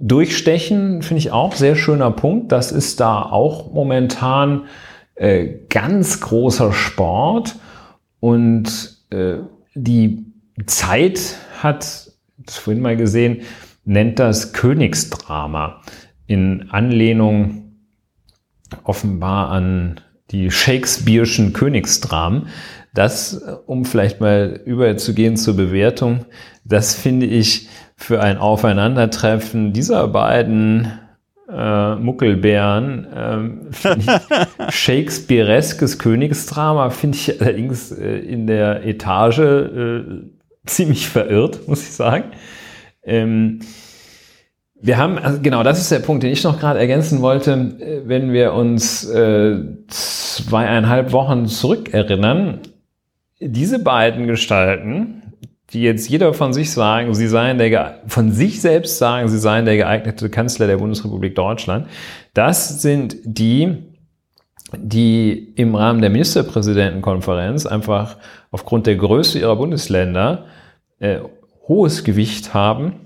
durchstechen finde ich auch sehr schöner Punkt. Das ist da auch momentan äh, ganz großer Sport und äh, die Zeit hat, das vorhin mal gesehen, nennt das Königsdrama in Anlehnung offenbar an die Shakespeare'schen Königsdramen. Das, um vielleicht mal überzugehen zur Bewertung, das finde ich für ein Aufeinandertreffen dieser beiden äh, Muckelbären, ähm, Shakespeareskes Königsdrama, finde ich allerdings äh, in der Etage äh, ziemlich verirrt, muss ich sagen. Ähm, wir haben, also genau, das ist der Punkt, den ich noch gerade ergänzen wollte. Äh, Wenn wir uns äh, zweieinhalb Wochen zurückerinnern, diese beiden Gestalten, die jetzt jeder von sich sagen, sie seien der, von sich selbst sagen, sie seien der geeignete Kanzler der Bundesrepublik Deutschland, das sind die, die im Rahmen der Ministerpräsidentenkonferenz einfach aufgrund der Größe ihrer Bundesländer äh, hohes Gewicht haben.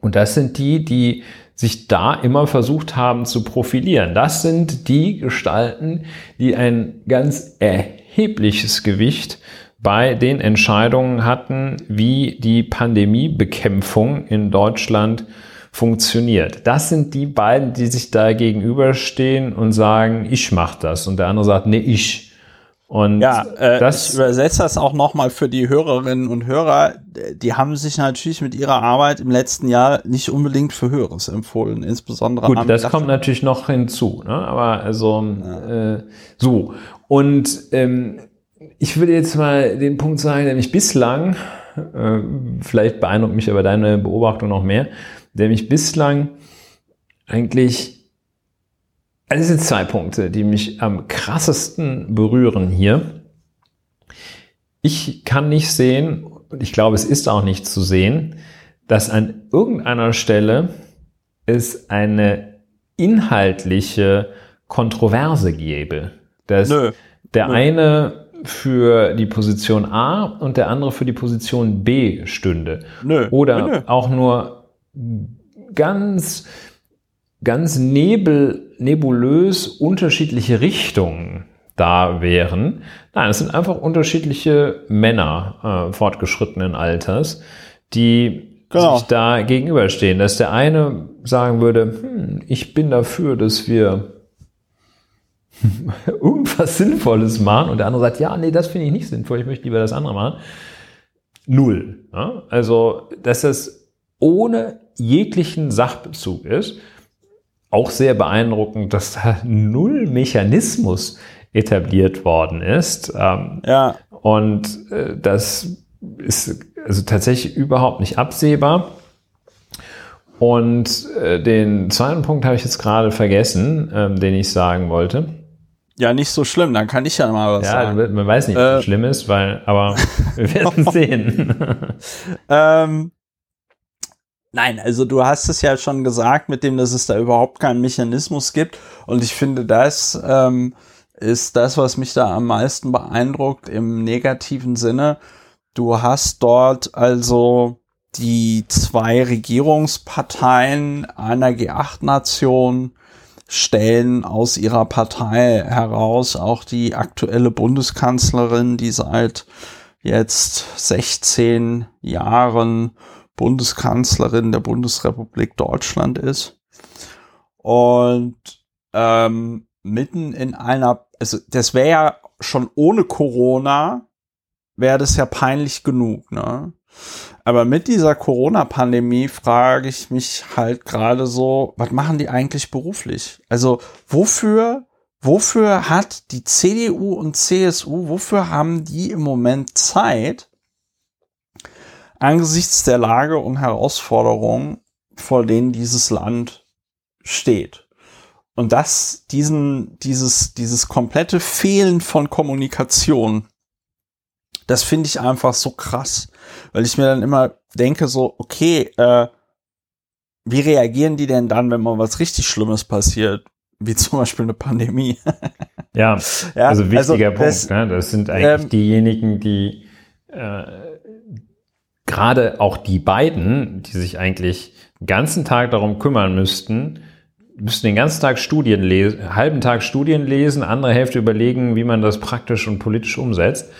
Und das sind die, die sich da immer versucht haben zu profilieren. Das sind die Gestalten, die ein ganz erhebliches Gewicht bei den Entscheidungen hatten, wie die Pandemiebekämpfung in Deutschland funktioniert. Das sind die beiden, die sich da gegenüberstehen und sagen, ich mache das. Und der andere sagt, nee, ich. Und Ja, äh, ich das, übersetze das auch nochmal für die Hörerinnen und Hörer. Die haben sich natürlich mit ihrer Arbeit im letzten Jahr nicht unbedingt für Höheres empfohlen, insbesondere Gut, das kommt natürlich noch hinzu. Ne? Aber also äh, so. Und ähm, ich würde jetzt mal den Punkt sagen, der mich bislang, äh, vielleicht beeindruckt mich aber deine Beobachtung noch mehr, der mich bislang eigentlich, also es sind zwei Punkte, die mich am krassesten berühren hier. Ich kann nicht sehen, und ich glaube, es ist auch nicht zu sehen, dass an irgendeiner Stelle es eine inhaltliche Kontroverse gäbe. Dass Nö. der Nö. eine für die Position A und der andere für die Position B stünde. Nö. Oder Nö, auch nur ganz, ganz nebel, nebulös unterschiedliche Richtungen da wären. Nein, es sind einfach unterschiedliche Männer äh, fortgeschrittenen Alters, die Genau. sich da gegenüberstehen. Dass der eine sagen würde, hm, ich bin dafür, dass wir irgendwas Sinnvolles machen und der andere sagt, ja, nee, das finde ich nicht sinnvoll, ich möchte lieber das andere machen. Null. Ja? Also, dass das ohne jeglichen Sachbezug ist, auch sehr beeindruckend, dass da null Mechanismus etabliert worden ist. Ähm, Ja, und äh, das ist also tatsächlich überhaupt nicht absehbar. Und äh, den zweiten Punkt habe ich jetzt gerade vergessen, ähm, den ich sagen wollte. Ja, nicht so schlimm. Dann kann ich ja mal was Ja, sagen. man weiß nicht, Äh. was schlimm ist, weil, aber wir werden sehen. Ähm, nein, also du hast es ja schon gesagt, mit dem, dass es da überhaupt keinen Mechanismus gibt. Und ich finde, das ähm, ist das, was mich da am meisten beeindruckt im negativen Sinne. Du hast dort also die zwei Regierungsparteien einer G8-Nation stellen aus ihrer Partei heraus auch die aktuelle Bundeskanzlerin, die seit jetzt 16 Jahren Bundeskanzlerin der Bundesrepublik Deutschland ist. Und ähm, mitten in einer, also das wäre ja schon ohne Corona, wäre das ja peinlich genug, ne? Aber mit dieser Corona-Pandemie frage ich mich halt gerade so, was machen die eigentlich beruflich? Also wofür wofür hat die CDU und CSU, wofür haben die im Moment Zeit, angesichts der Lage und Herausforderungen, vor denen dieses Land steht? Und das, diesen, dieses, dieses komplette Fehlen von Kommunikation, das finde ich einfach so krass, weil ich mir dann immer denke so, okay, äh, wie reagieren die denn dann, wenn mal was richtig Schlimmes passiert? Wie zum Beispiel eine Pandemie. ja, ja, also wichtiger also das, Punkt. Ne? Das sind eigentlich ähm, diejenigen, die äh, gerade auch die beiden, die sich eigentlich den ganzen Tag darum kümmern müssten, müssten den ganzen Tag Studien lesen, halben Tag Studien lesen, andere Hälfte überlegen, wie man das praktisch und politisch umsetzt,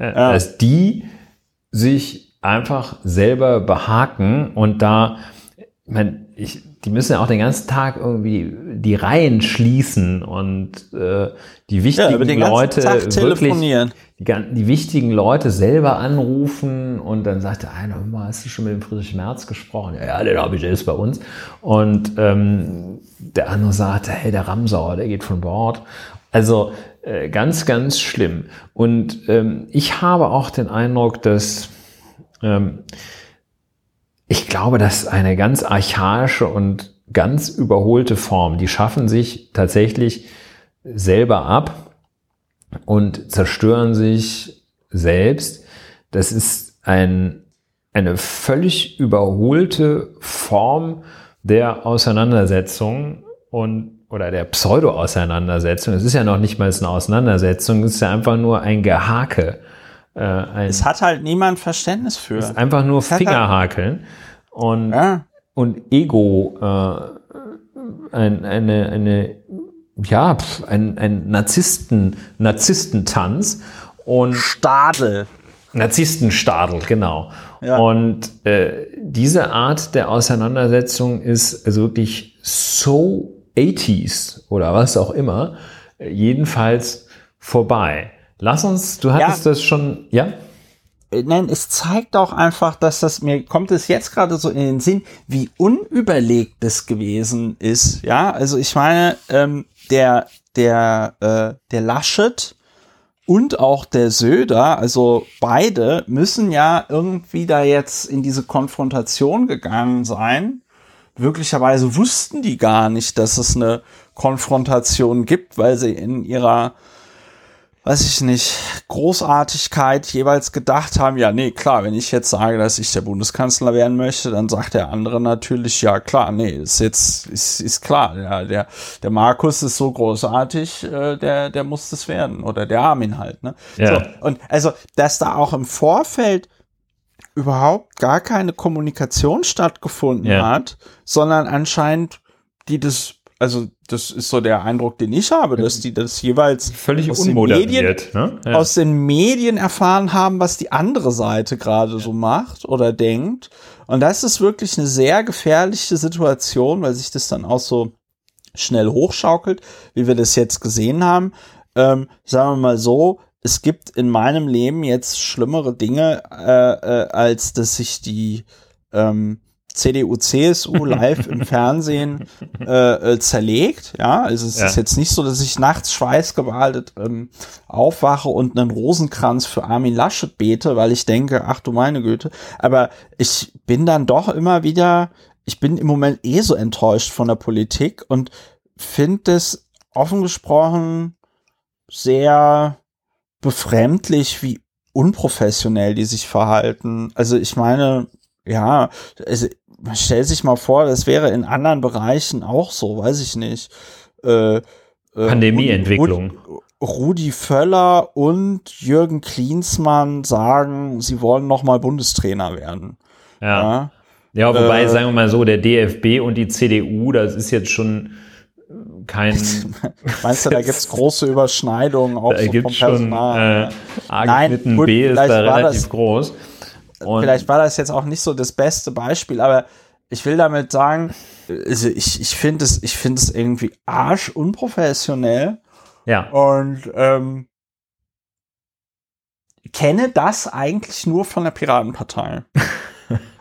ja. dass die sich einfach selber behaken und da, ich meine, ich, die müssen ja auch den ganzen Tag irgendwie die Reihen schließen und äh, die wichtigen ja, Leute wirklich die, die, wichtigen Leute selber anrufen und dann sagt der eine, mal, hast du schon mit dem Friedrich Merz gesprochen? Ja, ja, den habe ich, ist bei uns. Und ähm, der andere sagt, hey, der Ramsauer, der geht von Bord. Also äh, ganz, ganz schlimm. Und ähm, ich habe auch den Eindruck, dass ähm, ich glaube, das ist eine ganz archaische und ganz überholte Form. Die schaffen sich tatsächlich selber ab und zerstören sich selbst. Das ist ein, eine völlig überholte Form der Auseinandersetzung und oder der Pseudo-Auseinandersetzung. Es ist ja noch nicht mal eine Auseinandersetzung, es ist ja einfach nur ein Gehake äh, es hat halt niemand Verständnis für. Es ist einfach nur es halt Fingerhakeln und, ja. und Ego, äh, ein, eine, eine, ja, ein, ein Narzissten, Narzisstentanz und Stadel. Narzisstenstadel, genau. Ja. Und äh, diese Art der Auseinandersetzung ist also wirklich so 80s oder was auch immer, jedenfalls vorbei. Lass uns, du hattest ja. das schon, ja? Äh, nein, es zeigt auch einfach, dass das, mir kommt es jetzt gerade so in den Sinn, wie unüberlegt das gewesen ist. Ja, also ich meine, ähm, der, der, äh, der Laschet und auch der Söder, also beide müssen ja irgendwie da jetzt in diese Konfrontation gegangen sein. Wirklicherweise wussten die gar nicht, dass es eine Konfrontation gibt, weil sie in ihrer weiß ich nicht, Großartigkeit jeweils gedacht haben, ja, nee, klar, wenn ich jetzt sage, dass ich der Bundeskanzler werden möchte, dann sagt der andere natürlich, ja, klar, nee, ist jetzt, ist, ist klar, ja, der, der Markus ist so großartig, äh, der, der muss das werden, oder der Armin halt, ne? Ja. So, und also, dass da auch im Vorfeld überhaupt gar keine Kommunikation stattgefunden ja. hat, sondern anscheinend die das also das ist so der Eindruck, den ich habe, dass die das jeweils völlig aus den, Medien, ne? ja. aus den Medien erfahren haben, was die andere Seite gerade so macht oder denkt. Und das ist wirklich eine sehr gefährliche Situation, weil sich das dann auch so schnell hochschaukelt, wie wir das jetzt gesehen haben. Ähm, sagen wir mal so, es gibt in meinem Leben jetzt schlimmere Dinge, äh, äh, als dass sich die ähm, CDU, CSU live im Fernsehen äh, äh, zerlegt. Ja, also es ja. ist jetzt nicht so, dass ich nachts schweißgebadet ähm, aufwache und einen Rosenkranz für Armin Laschet bete, weil ich denke, ach du meine Güte. Aber ich bin dann doch immer wieder, ich bin im Moment eh so enttäuscht von der Politik und finde es offen gesprochen sehr befremdlich, wie unprofessionell die sich verhalten. Also ich meine, ja, also man stellt sich mal vor, das wäre in anderen Bereichen auch so, weiß ich nicht. Äh, äh, Pandemieentwicklung. Rudi Völler und Jürgen Klinsmann sagen, sie wollen noch mal Bundestrainer werden. Ja. Ja, ja wobei, äh, sagen wir mal so, der DFB und die CDU, das ist jetzt schon kein. Meinst du, da gibt es große Überschneidungen auch da so vom Personal? Schon, äh, Nein, gut, B ist da relativ das, groß. Und Vielleicht war das jetzt auch nicht so das beste Beispiel, aber ich will damit sagen, also ich, ich finde es, ich finde es irgendwie arsch unprofessionell. Ja. Und ähm, kenne das eigentlich nur von der Piratenpartei.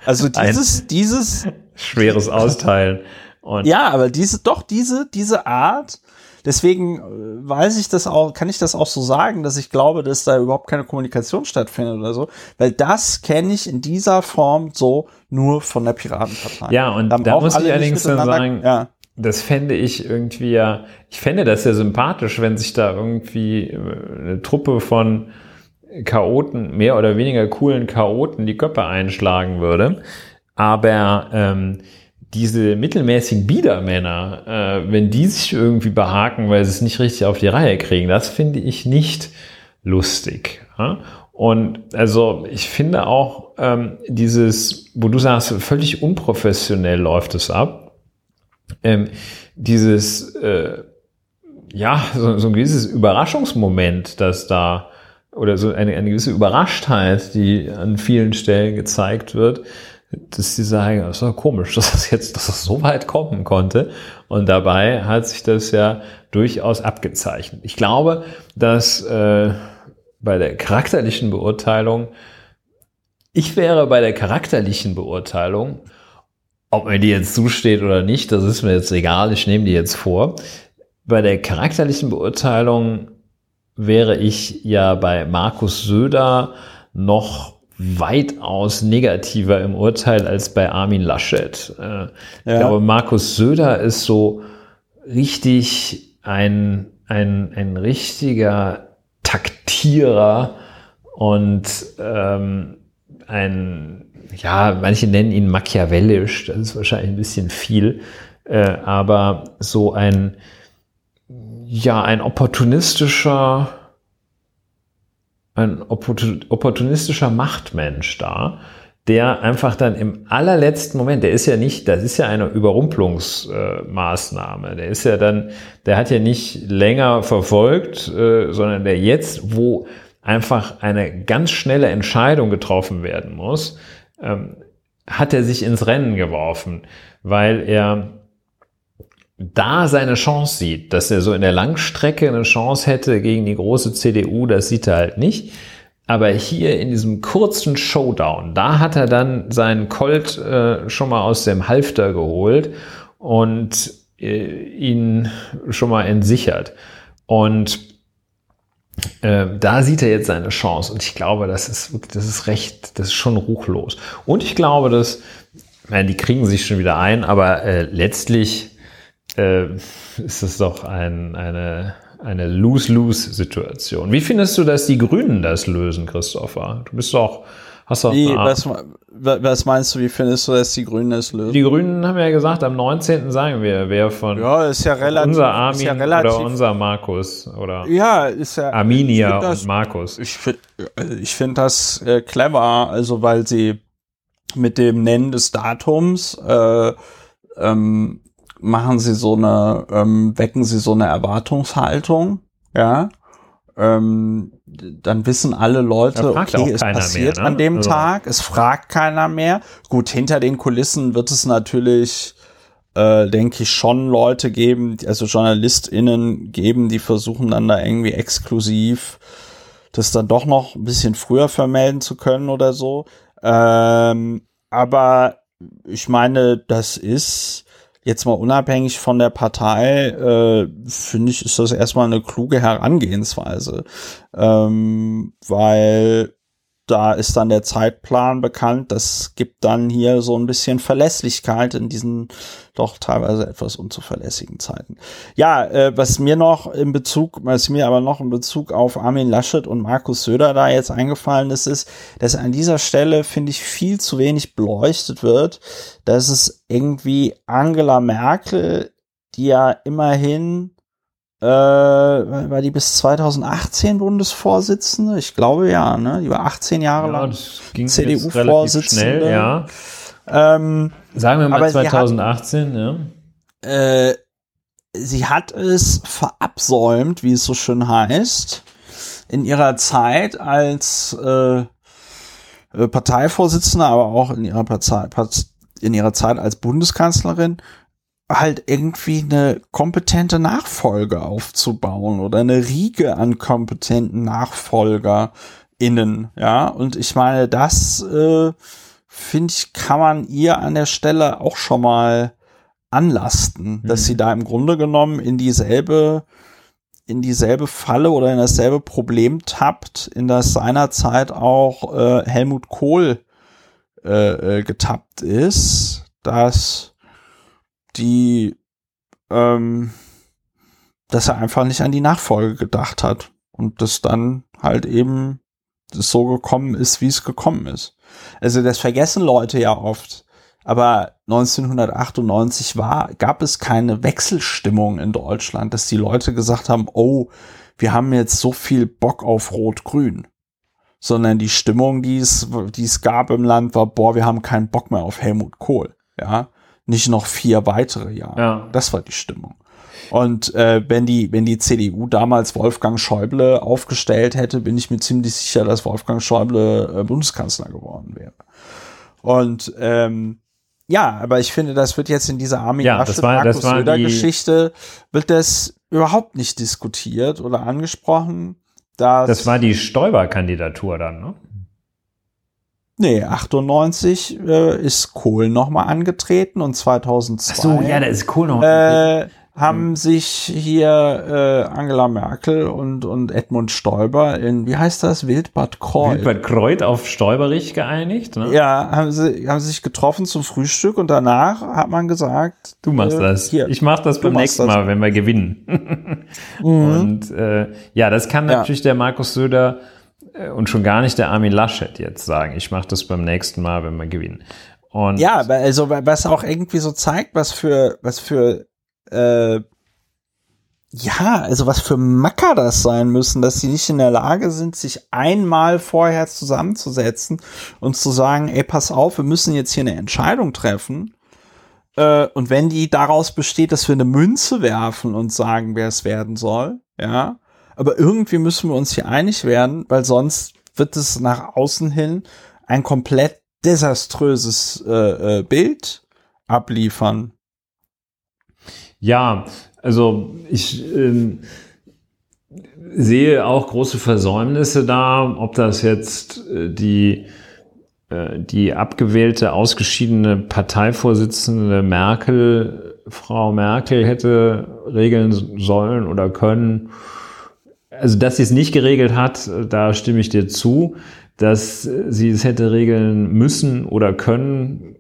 Also dieses, dieses schweres Austeilen. Und ja, aber diese, doch diese, diese Art, deswegen äh, weiß ich das auch, kann ich das auch so sagen, dass ich glaube, dass da überhaupt keine Kommunikation stattfindet oder so, weil das kenne ich in dieser Form so nur von der Piratenpartei. Ja, und da brauchen muss ich allerdings dann sagen, ja. das fände ich irgendwie ja, ich fände das ja sympathisch, wenn sich da irgendwie äh, eine Truppe von Chaoten, mehr oder weniger coolen Chaoten, die Köpfe einschlagen würde. Aber ähm, diese mittelmäßigen Biedermänner, äh, wenn die sich irgendwie behaken, weil sie es nicht richtig auf die Reihe kriegen, das finde ich nicht lustig. Ja? Und also ich finde auch ähm, dieses, wo du sagst, völlig unprofessionell läuft es ab, ähm, dieses, äh, ja, so, so ein gewisses Überraschungsmoment, das da, oder so eine, eine gewisse Überraschtheit, die an vielen Stellen gezeigt wird, dass sie sagen, das ist ja komisch, dass das jetzt, dass das so weit kommen konnte. Und dabei hat sich das ja durchaus abgezeichnet. Ich glaube, dass äh, bei der charakterlichen Beurteilung, ich wäre bei der charakterlichen Beurteilung, ob mir die jetzt zusteht oder nicht, das ist mir jetzt egal, ich nehme die jetzt vor. Bei der charakterlichen Beurteilung wäre ich ja bei Markus Söder noch weitaus negativer im Urteil als bei Armin Laschet. Äh, Ich glaube, Markus Söder ist so richtig ein, ein, ein richtiger Taktierer und ähm, ein, ja, manche nennen ihn machiavellisch, das ist wahrscheinlich ein bisschen viel, äh, aber so ein, ja, ein opportunistischer, ein opportun- opportunistischer Machtmensch da, der einfach dann im allerletzten Moment, der ist ja nicht, das ist ja eine Überrumpelungsmaßnahme, der ist ja dann, der hat ja nicht länger verfolgt, äh, sondern der jetzt, wo einfach eine ganz schnelle Entscheidung getroffen werden muss, ähm, hat er sich ins Rennen geworfen, weil er da seine Chance sieht, dass er so in der Langstrecke eine Chance hätte gegen die große CDU, das sieht er halt nicht. Aber hier in diesem kurzen Showdown, da hat er dann seinen Colt äh, schon mal aus dem Halfter geholt und äh, ihn schon mal entsichert. Und äh, da sieht er jetzt seine Chance. Und ich glaube, das ist, das ist recht, das ist schon ruchlos. Und ich glaube, dass, meine, die kriegen sich schon wieder ein, aber äh, letztlich äh, ist es doch ein, eine, eine Lose-Lose-Situation. Wie findest du, dass die Grünen das lösen, Christopher? Du bist doch, hast doch. Wie, was, was meinst du, wie findest du, dass die Grünen das lösen? die Grünen haben ja gesagt, am 19. sagen wir, wer von ja, ist ja relativ. unser ist Armin ja relativ, oder unser Markus oder Ja, ist ja. Arminia find das, und Markus. Ich finde ich find das äh, clever, also weil sie mit dem Nennen des Datums äh, ähm, machen sie so eine, ähm, wecken sie so eine Erwartungshaltung, ja. Ähm, dann wissen alle Leute, okay, es passiert mehr, ne? an dem Also- Tag, es fragt keiner mehr. Gut, hinter den Kulissen wird es natürlich äh, denke ich, schon Leute geben, also JournalistInnen geben, die versuchen dann da irgendwie exklusiv das dann doch noch ein bisschen früher vermelden zu können oder so. Ähm, aber ich meine, das ist jetzt mal unabhängig von der Partei, äh, finde ich, ist das erstmal eine kluge Herangehensweise. Ähm, weil da ist dann der Zeitplan bekannt. Das gibt dann hier so ein bisschen Verlässlichkeit in diesen doch teilweise etwas unzuverlässigen Zeiten. Ja, äh, was mir noch in Bezug, was mir aber noch in Bezug auf Armin Laschet und Markus Söder da jetzt eingefallen ist, ist, dass an dieser Stelle, finde ich, viel zu wenig beleuchtet wird, dass es irgendwie Angela Merkel, die ja immerhin äh, war die bis 2018 Bundesvorsitzende? Ich glaube ja, ne? Die war 18 Jahre Ja, lang. das ging CDU jetzt relativ Vorsitzende. schnell, ja. Ähm, Sagen wir mal Aber sie hat- 2018, ja. äh, sie hat es verabsäumt, wie es so schön heißt, in ihrer Zeit als äh, Parteivorsitzende, aber auch in ihrer, Partei, Part- in ihrer Zeit als Bundeskanzlerin halt irgendwie eine kompetente Nachfolge aufzubauen oder eine Riege an kompetenten NachfolgerInnen, ja. Und ich meine, das äh, finde ich, kann man ihr an der Stelle auch schon mal anlasten, dass sie da im Grunde genommen in dieselbe in dieselbe Falle oder in dasselbe Problem tappt, in das seinerzeit auch äh, Helmut Kohl äh, äh, getappt ist, dass die, ähm, dass er einfach nicht an die Nachfolge gedacht hat und das dann halt eben so gekommen ist, wie es gekommen ist. Also das vergessen Leute ja oft, aber 1998 war, gab es keine Wechselstimmung in Deutschland, dass die Leute gesagt haben, oh, wir haben jetzt so viel Bock auf Rot-Grün. Sondern die Stimmung, die es, die es gab im Land, war, boah, wir haben keinen Bock mehr auf Helmut Kohl. Ja. Nicht noch vier weitere Jahre. Ja. Das war die Stimmung. Und äh, wenn die, wenn die CDU damals Wolfgang Schäuble aufgestellt hätte, bin ich mir ziemlich sicher, dass Wolfgang Schäuble äh, Bundeskanzler geworden wäre. Und ähm, ja, aber ich finde, das wird jetzt in dieser Armin ja, Laschet Markus Söder Geschichte wird das überhaupt nicht diskutiert oder angesprochen. Dass das war die Stoiber-Kandidatur dann, ne? Nee, 98 äh, ist Kohl nochmal angetreten und 2002. Ach so, ja, da ist Kohl noch. Äh, haben sich hier äh, Angela Merkel und, und Edmund Stoiber in, wie heißt das, Wildbad Kreuth. Wildbad Kreuth auf Stoiberich geeinigt, ne? Ja, haben sie haben sich getroffen zum Frühstück und danach hat man gesagt, du machst äh, das. Hier, ich mach das beim nächsten das. Mal, wenn wir gewinnen. mhm. Und äh, ja, das kann natürlich ja. der Markus Söder und schon gar nicht der Armin Laschet jetzt sagen. Ich mache das beim nächsten Mal, wenn wir gewinnen. Und ja, also was auch irgendwie so zeigt, was für was für äh, ja, also was für Macker das sein müssen, dass sie nicht in der Lage sind, sich einmal vorher zusammenzusetzen und zu sagen, ey, pass auf, wir müssen jetzt hier eine Entscheidung treffen. Äh, und wenn die daraus besteht, dass wir eine Münze werfen und sagen, wer es werden soll, ja, aber irgendwie müssen wir uns hier einig werden, weil sonst wird es nach außen hin ein komplett desaströses äh, äh, Bild abliefern. Ja, also ich ähm, sehe auch große Versäumnisse da, ob das jetzt äh, die äh, die abgewählte, ausgeschiedene Parteivorsitzende Merkel, Frau Merkel hätte regeln sollen oder können. Also, dass sie es nicht geregelt hat, da stimme ich dir zu. Dass sie es hätte regeln müssen oder können,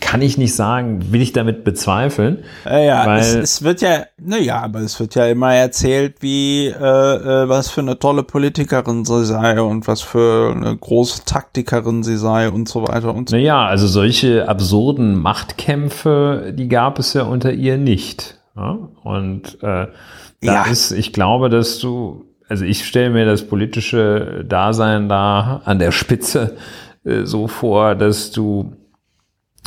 kann ich nicht sagen, will ich damit bezweifeln. Äh, ja, weil es, es, wird ja, naja, aber es wird ja immer erzählt, wie äh, äh, was für eine tolle Politikerin sie sei und was für eine große Taktikerin sie sei und so weiter und so. Naja, also solche absurden Machtkämpfe, die gab es ja unter ihr nicht. Ja? Und äh, da ja. ist, ich glaube, dass du, also ich stelle mir das politische Dasein da an der Spitze äh, so vor, dass du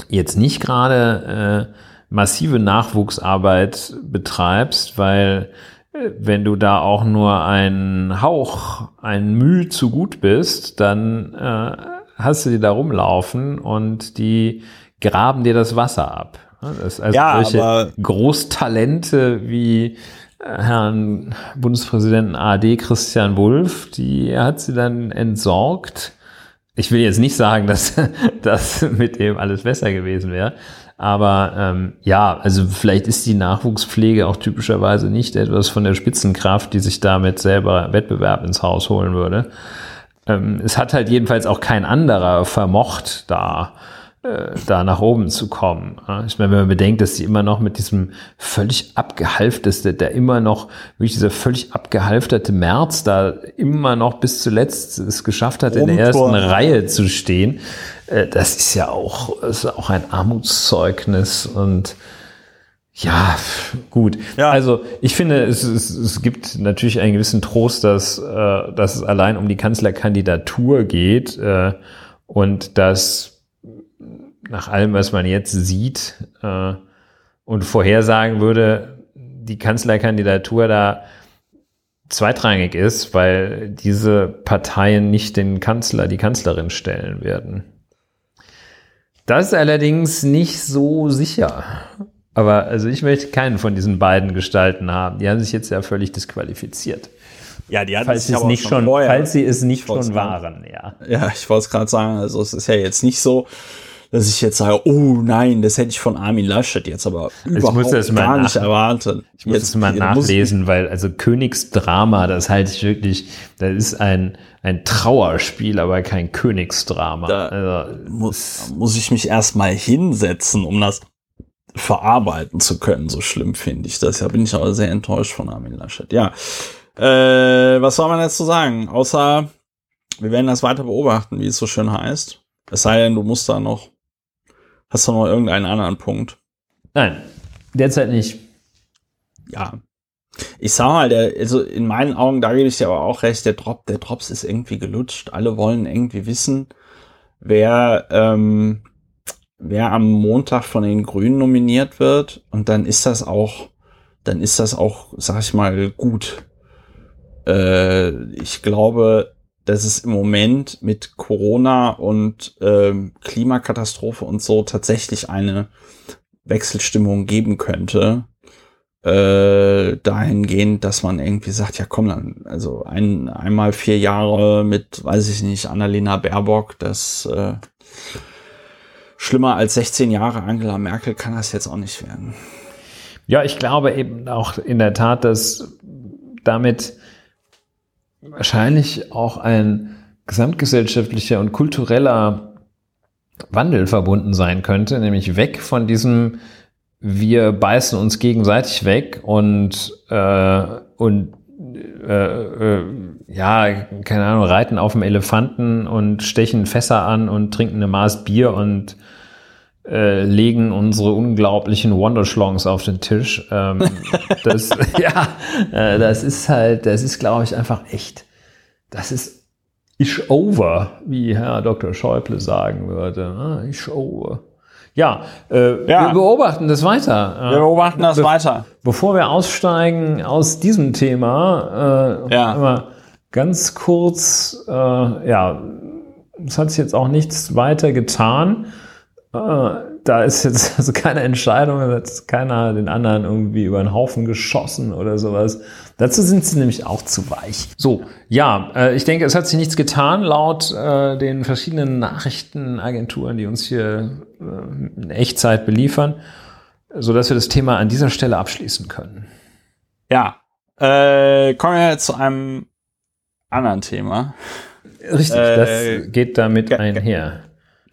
jetzt nicht gerade äh, massive Nachwuchsarbeit betreibst, weil äh, wenn du da auch nur ein Hauch, ein Müh zu gut bist, dann äh, hast du die da rumlaufen und die graben dir das Wasser ab. Das also ja, solche Großtalente wie Herrn Bundespräsidenten AD Christian Wulff, die hat sie dann entsorgt ich will jetzt nicht sagen, dass das mit dem alles besser gewesen wäre. Aber ähm, ja, also vielleicht ist die Nachwuchspflege auch typischerweise nicht etwas von der Spitzenkraft, die sich damit selber Wettbewerb ins Haus holen würde. Ähm, es hat halt jedenfalls auch kein anderer vermocht, da da nach oben zu kommen. Ich meine, wenn man bedenkt, dass sie immer noch mit diesem völlig abgehalfteste, der immer noch, wie dieser völlig abgehalfterte März da immer noch bis zuletzt es geschafft hat, in der ersten Reihe zu stehen, äh, das ist ja auch, ist auch ein Armutszeugnis und ja, gut. Ja. Also ich finde, es, es, es gibt natürlich einen gewissen Trost, dass, äh, dass es allein um die Kanzlerkandidatur geht äh, und dass nach allem, was man jetzt sieht äh, und vorhersagen würde, die Kanzlerkandidatur da zweitrangig ist, weil diese Parteien nicht den Kanzler, die Kanzlerin stellen werden. Das ist allerdings nicht so sicher. Aber also ich möchte keinen von diesen beiden Gestalten haben. Die haben sich jetzt ja völlig disqualifiziert. Ja, die hatten falls sich aber nicht schon, vorher. falls sie es nicht schon waren, ja. Ja, ich wollte es gerade sagen, also es ist ja jetzt nicht so, dass ich jetzt sage, oh nein, das hätte ich von Armin Laschet jetzt aber überhaupt gar nicht erwartet. Ich muss jetzt, das mal nachlesen, weil also Königsdrama, das halte ich wirklich, das ist ein, ein Trauerspiel, aber kein Königsdrama. Da also, muss, muss ich mich erstmal hinsetzen, um das verarbeiten zu können. So schlimm finde ich das. Da bin ich aber sehr enttäuscht von Armin Laschet. Ja, äh, was soll man jetzt zu sagen? Außer, wir werden das weiter beobachten, wie es so schön heißt. Es sei denn, du musst da noch, hast du noch irgendeinen anderen Punkt? Nein, derzeit nicht. Ja. Ich sag mal, der, also in meinen Augen, da gebe ich dir aber auch recht, der Drop, der Drops ist irgendwie gelutscht. Alle wollen irgendwie wissen, wer, ähm, wer am Montag von den Grünen nominiert wird. Und dann ist das auch, dann ist das auch, sag ich mal, gut. Äh, ich glaube, dass es im Moment mit Corona und ähm, Klimakatastrophe und so tatsächlich eine Wechselstimmung geben könnte. Äh, dahingehend, dass man irgendwie sagt, ja komm dann, also ein, einmal vier Jahre mit, weiß ich nicht, Annalena Baerbock, das äh, schlimmer als 16 Jahre Angela Merkel kann das jetzt auch nicht werden. Ja, ich glaube eben auch in der Tat, dass damit wahrscheinlich auch ein gesamtgesellschaftlicher und kultureller Wandel verbunden sein könnte, nämlich weg von diesem wir beißen uns gegenseitig weg und äh, und äh, äh, ja, keine Ahnung, reiten auf dem Elefanten und stechen Fässer an und trinken eine Maß Bier und äh, legen unsere unglaublichen Wonderschlongs auf den Tisch. Ähm, das, ja, äh, das ist halt, das ist, glaube ich, einfach echt. Das ist ich over, wie Herr Dr. Schäuble sagen würde. Ah, ich over. Ja, äh, ja, wir beobachten das weiter. Wir beobachten das Be weiter. Bevor wir aussteigen aus diesem Thema, äh, ja. ganz kurz, äh, ja, es hat sich jetzt auch nichts weiter getan. Äh, da ist jetzt also keine Entscheidung, da hat keiner den anderen irgendwie über den Haufen geschossen oder sowas. Dazu sind sie nämlich auch zu weich. So, ja, äh, ich denke, es hat sich nichts getan laut äh, den verschiedenen Nachrichtenagenturen, die uns hier äh, in Echtzeit beliefern, so dass wir das Thema an dieser Stelle abschließen können. Ja, äh, kommen wir jetzt zu einem anderen Thema. Richtig, das äh, geht damit einher.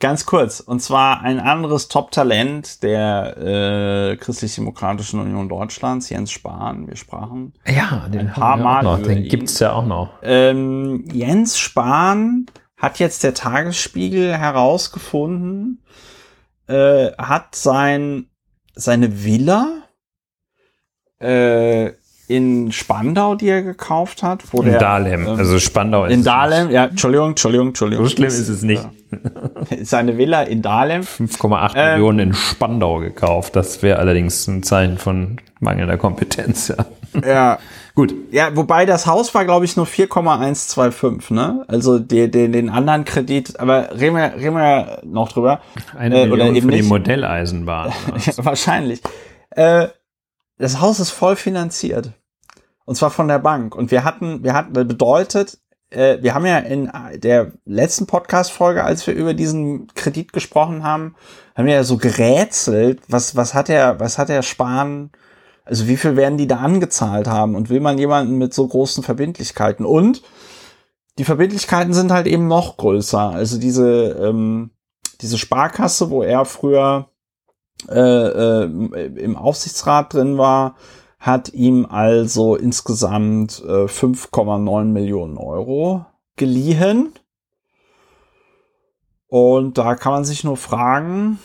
Ganz kurz, und zwar ein anderes Top-Talent der äh, Christlich-Demokratischen Union Deutschlands, Jens Spahn. Wir sprachen ja, den ein paar Mal noch. Den gibt's ja auch noch. Ähm, Jens Spahn hat jetzt der Tagesspiegel herausgefunden, äh, hat sein seine Villa äh, in Spandau, die er gekauft hat. Wo in der, Dahlem, ähm, also Spandau ist In Dahlem, ja, Entschuldigung, Entschuldigung, Entschuldigung. So schlimm ist es nicht. Seine Villa in Dahlem. 5,8 ähm, Millionen in Spandau gekauft. Das wäre allerdings ein Zeichen von mangelnder Kompetenz, ja. Ja. Gut. Ja, wobei das Haus war, glaube ich, nur 4,125, ne? Also die, die, den anderen Kredit, aber reden wir, reden wir noch drüber. Eine äh, oder eben für die Modelleisenbahn. Wahrscheinlich. Äh, das Haus ist voll finanziert. Und zwar von der Bank. Und wir hatten, wir hatten, bedeutet, äh, wir haben ja in der letzten Podcast-Folge, als wir über diesen Kredit gesprochen haben, haben wir ja so gerätselt, was, was hat er, was hat er Sparen, also wie viel werden die da angezahlt haben und will man jemanden mit so großen Verbindlichkeiten? Und die Verbindlichkeiten sind halt eben noch größer. Also diese, ähm, diese Sparkasse, wo er früher äh, äh, im Aufsichtsrat drin war, hat ihm also insgesamt äh, 5,9 Millionen Euro geliehen. Und da kann man sich nur fragen,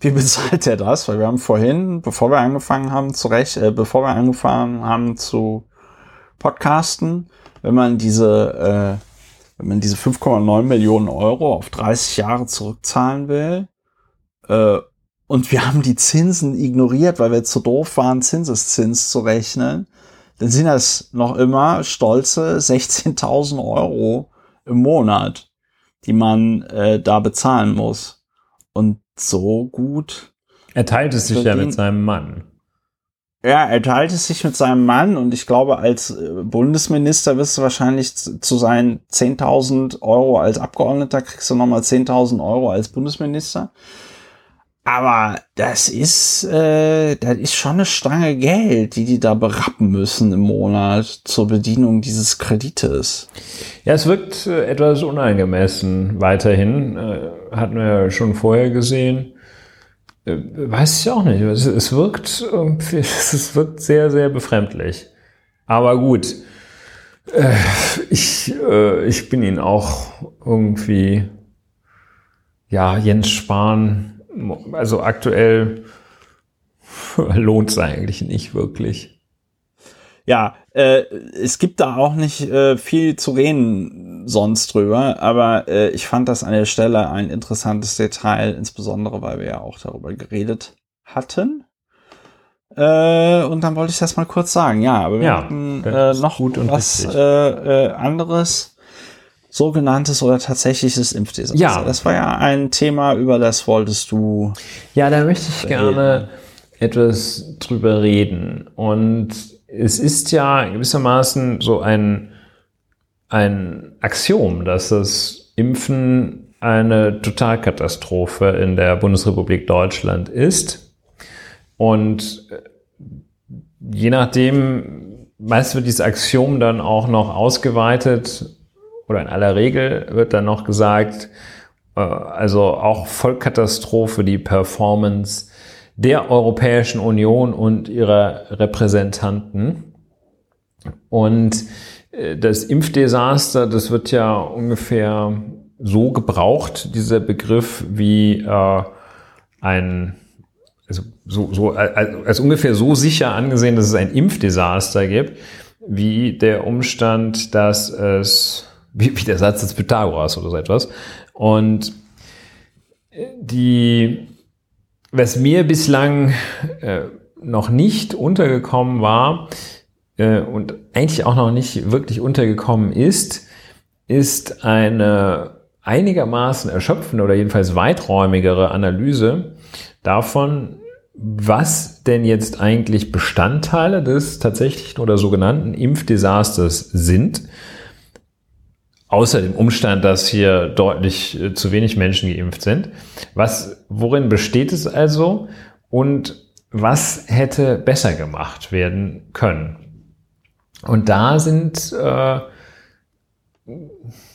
wie bezahlt er das? Weil wir haben vorhin, bevor wir angefangen haben zu recht, äh, bevor wir angefangen haben zu podcasten, wenn man diese, äh, wenn man diese 5,9 Millionen Euro auf 30 Jahre zurückzahlen will, äh, und wir haben die Zinsen ignoriert, weil wir zu doof waren, Zinseszins zu rechnen, dann sind das noch immer stolze 16.000 Euro im Monat, die man äh, da bezahlen muss. Und so gut. Er teilt es sich ja mit seinem Mann. Ja, er teilt es sich mit seinem Mann und ich glaube, als äh, Bundesminister wirst du wahrscheinlich zu seinen 10.000 Euro als Abgeordneter kriegst du nochmal 10.000 Euro als Bundesminister. Aber das ist, äh, das ist schon eine Stange Geld, die die da berappen müssen im Monat zur Bedienung dieses Kredites. Ja, es wirkt äh, etwas unangemessen weiterhin. Äh, hatten wir ja schon vorher gesehen. Äh, weiß ich auch nicht. Es, wirkt, es wirkt sehr, sehr befremdlich. Aber gut. Äh, ich, ich bin ihn auch irgendwie, ja, Jens Spahn also aktuell lohnt es eigentlich nicht wirklich. Ja, äh, es gibt da auch nicht äh, viel zu reden sonst drüber, aber äh, ich fand das an der Stelle ein interessantes Detail, insbesondere weil wir ja auch darüber geredet hatten. Äh, und dann wollte ich das mal kurz sagen. Ja, aber wir ja, hatten äh, noch gut und was äh, äh, anderes sogenanntes oder tatsächliches Impfdesaster. Ja. Das war ja ein Thema, über das wolltest du. Ja, da möchte ich reden. gerne etwas drüber reden. Und es ist ja gewissermaßen so ein, ein Axiom, dass das Impfen eine Totalkatastrophe in der Bundesrepublik Deutschland ist. Und äh, je nachdem, meist wird dieses Axiom dann auch noch ausgeweitet oder in aller Regel wird dann noch gesagt, äh, also auch Vollkatastrophe, die Performance der Europäischen Union und ihrer Repräsentanten. Und äh, das Impfdesaster, das wird ja ungefähr so gebraucht, dieser Begriff, wie äh, ein, also so, so als, als ungefähr so sicher angesehen, dass es ein Impfdesaster gibt, wie der Umstand, dass es wie, wie der Satz des Pythagoras oder so etwas. Und die, was mir bislang äh, noch nicht untergekommen war äh, und eigentlich auch noch nicht wirklich untergekommen ist, ist eine einigermaßen erschöpfende oder jedenfalls weiträumigere Analyse davon, was denn jetzt eigentlich Bestandteile des tatsächlichen oder sogenannten Impfdesasters sind außer dem Umstand, dass hier deutlich äh, zu wenig Menschen geimpft sind. Was, worin besteht es also und was hätte besser gemacht werden können? Und da sind, äh,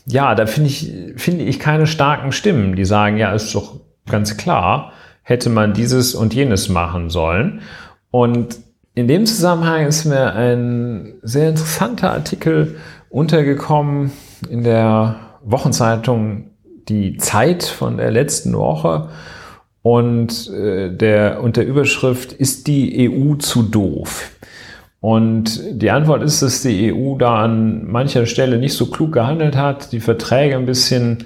ja, da finde ich, finde ich keine starken Stimmen, die sagen, ja, ist doch ganz klar, hätte man dieses und jenes machen sollen. Und in dem Zusammenhang ist mir ein sehr interessanter Artikel untergekommen in der Wochenzeitung Die Zeit von der letzten Woche und äh, der unter Überschrift ist die EU zu doof? Und die Antwort ist, dass die EU da an mancher Stelle nicht so klug gehandelt hat, die Verträge ein bisschen,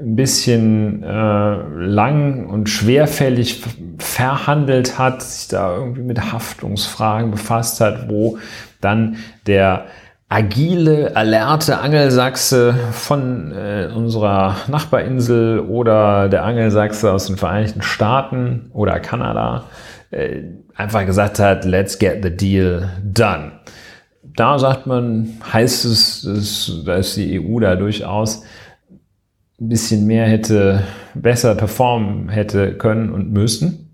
ein bisschen äh, lang und schwerfällig verhandelt hat, sich da irgendwie mit Haftungsfragen befasst hat, wo dann der agile, alerte Angelsachse von äh, unserer Nachbarinsel oder der Angelsachse aus den Vereinigten Staaten oder Kanada äh, einfach gesagt hat, let's get the deal done. Da sagt man, heißt es, dass, dass die EU da durchaus ein bisschen mehr hätte, besser performen hätte können und müssen.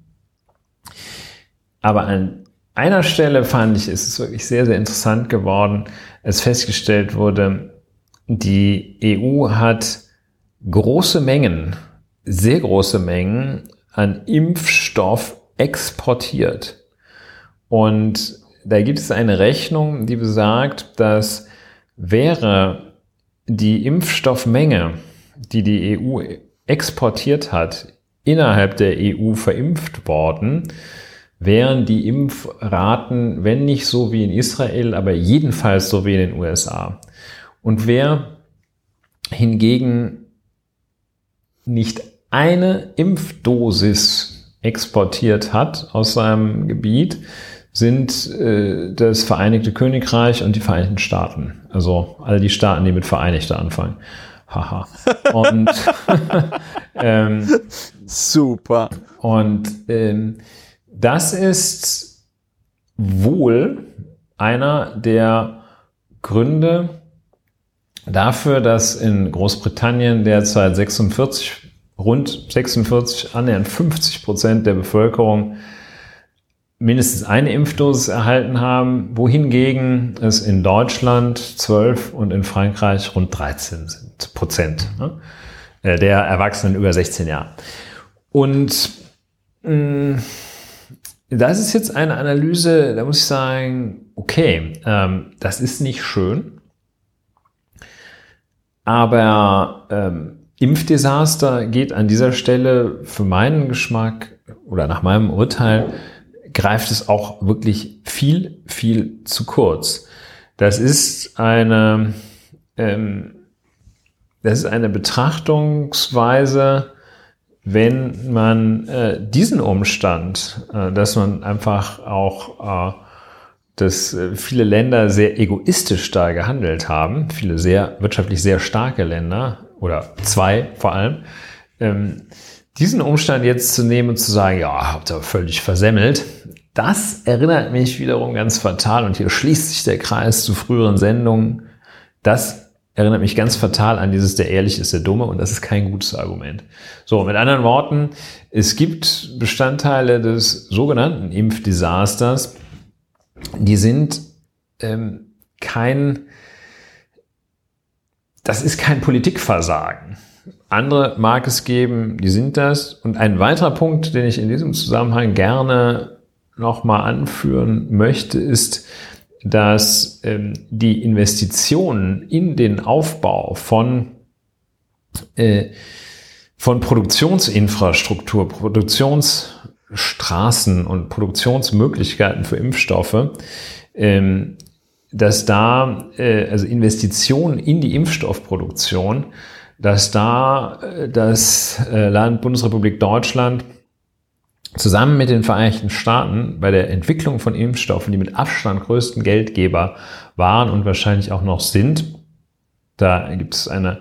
Aber an einer Stelle fand ich, ist es wirklich sehr, sehr interessant geworden, als festgestellt wurde, die EU hat große Mengen, sehr große Mengen an Impfstoff exportiert. Und da gibt es eine Rechnung, die besagt, dass wäre die Impfstoffmenge, die die EU exportiert hat, innerhalb der EU verimpft worden, wären die Impfraten, wenn nicht so wie in Israel, aber jedenfalls so wie in den USA. Und wer hingegen nicht eine Impfdosis exportiert hat aus seinem Gebiet, sind äh, das Vereinigte Königreich und die Vereinigten Staaten. Also all die Staaten, die mit Vereinigte anfangen. Haha. Und ähm, super. Und ähm, das ist wohl einer der Gründe dafür, dass in Großbritannien derzeit 46, rund 46, annähernd 50 Prozent der Bevölkerung mindestens eine Impfdosis erhalten haben, wohingegen es in Deutschland 12 und in Frankreich rund 13 sind, Prozent ne? Äh, der Erwachsenen über 16 Jahre. Und mh, mm, das ist jetzt eine Analyse, da muss ich sagen, okay, ähm, das ist nicht schön, aber ähm, Impfdesaster geht an dieser Stelle für meinen Geschmack oder nach meinem Urteil greift es auch wirklich viel, viel zu kurz. Das ist eine, ähm, das ist eine Betrachtungsweise, wenn man äh, diesen Umstand, äh, dass man einfach auch, äh, dass äh, viele Länder sehr egoistisch da gehandelt haben, viele sehr wirtschaftlich sehr starke Länder oder zwei vor allem, ähm, diesen Umstand jetzt zu nehmen und zu sagen, ja, habt ihr völlig versemmelt, das erinnert mich wiederum ganz fatal und hier schließt sich der Kreis zu früheren Sendungen. Das erinnert mich ganz fatal an dieses, der ehrlich ist der Dumme und das ist kein gutes Argument. So, mit anderen Worten, es gibt Bestandteile des sogenannten Impfdesasters, die sind ähm, kein, das ist kein Politikversagen. Andere mag es geben, die sind das. Und ein weiterer Punkt, den ich in diesem Zusammenhang gerne nochmal anführen möchte, ist, dass ähm, die Investitionen in den Aufbau von, äh, von Produktionsinfrastruktur, Produktionsstraßen und Produktionsmöglichkeiten für Impfstoffe, ähm, dass da, äh, also Investitionen in die Impfstoffproduktion, dass da äh, das äh, Land Bundesrepublik Deutschland zusammen mit den Vereinigten Staaten bei der Entwicklung von Impfstoffen, die mit Abstand größten Geldgeber waren und wahrscheinlich auch noch sind. Da gibt es eine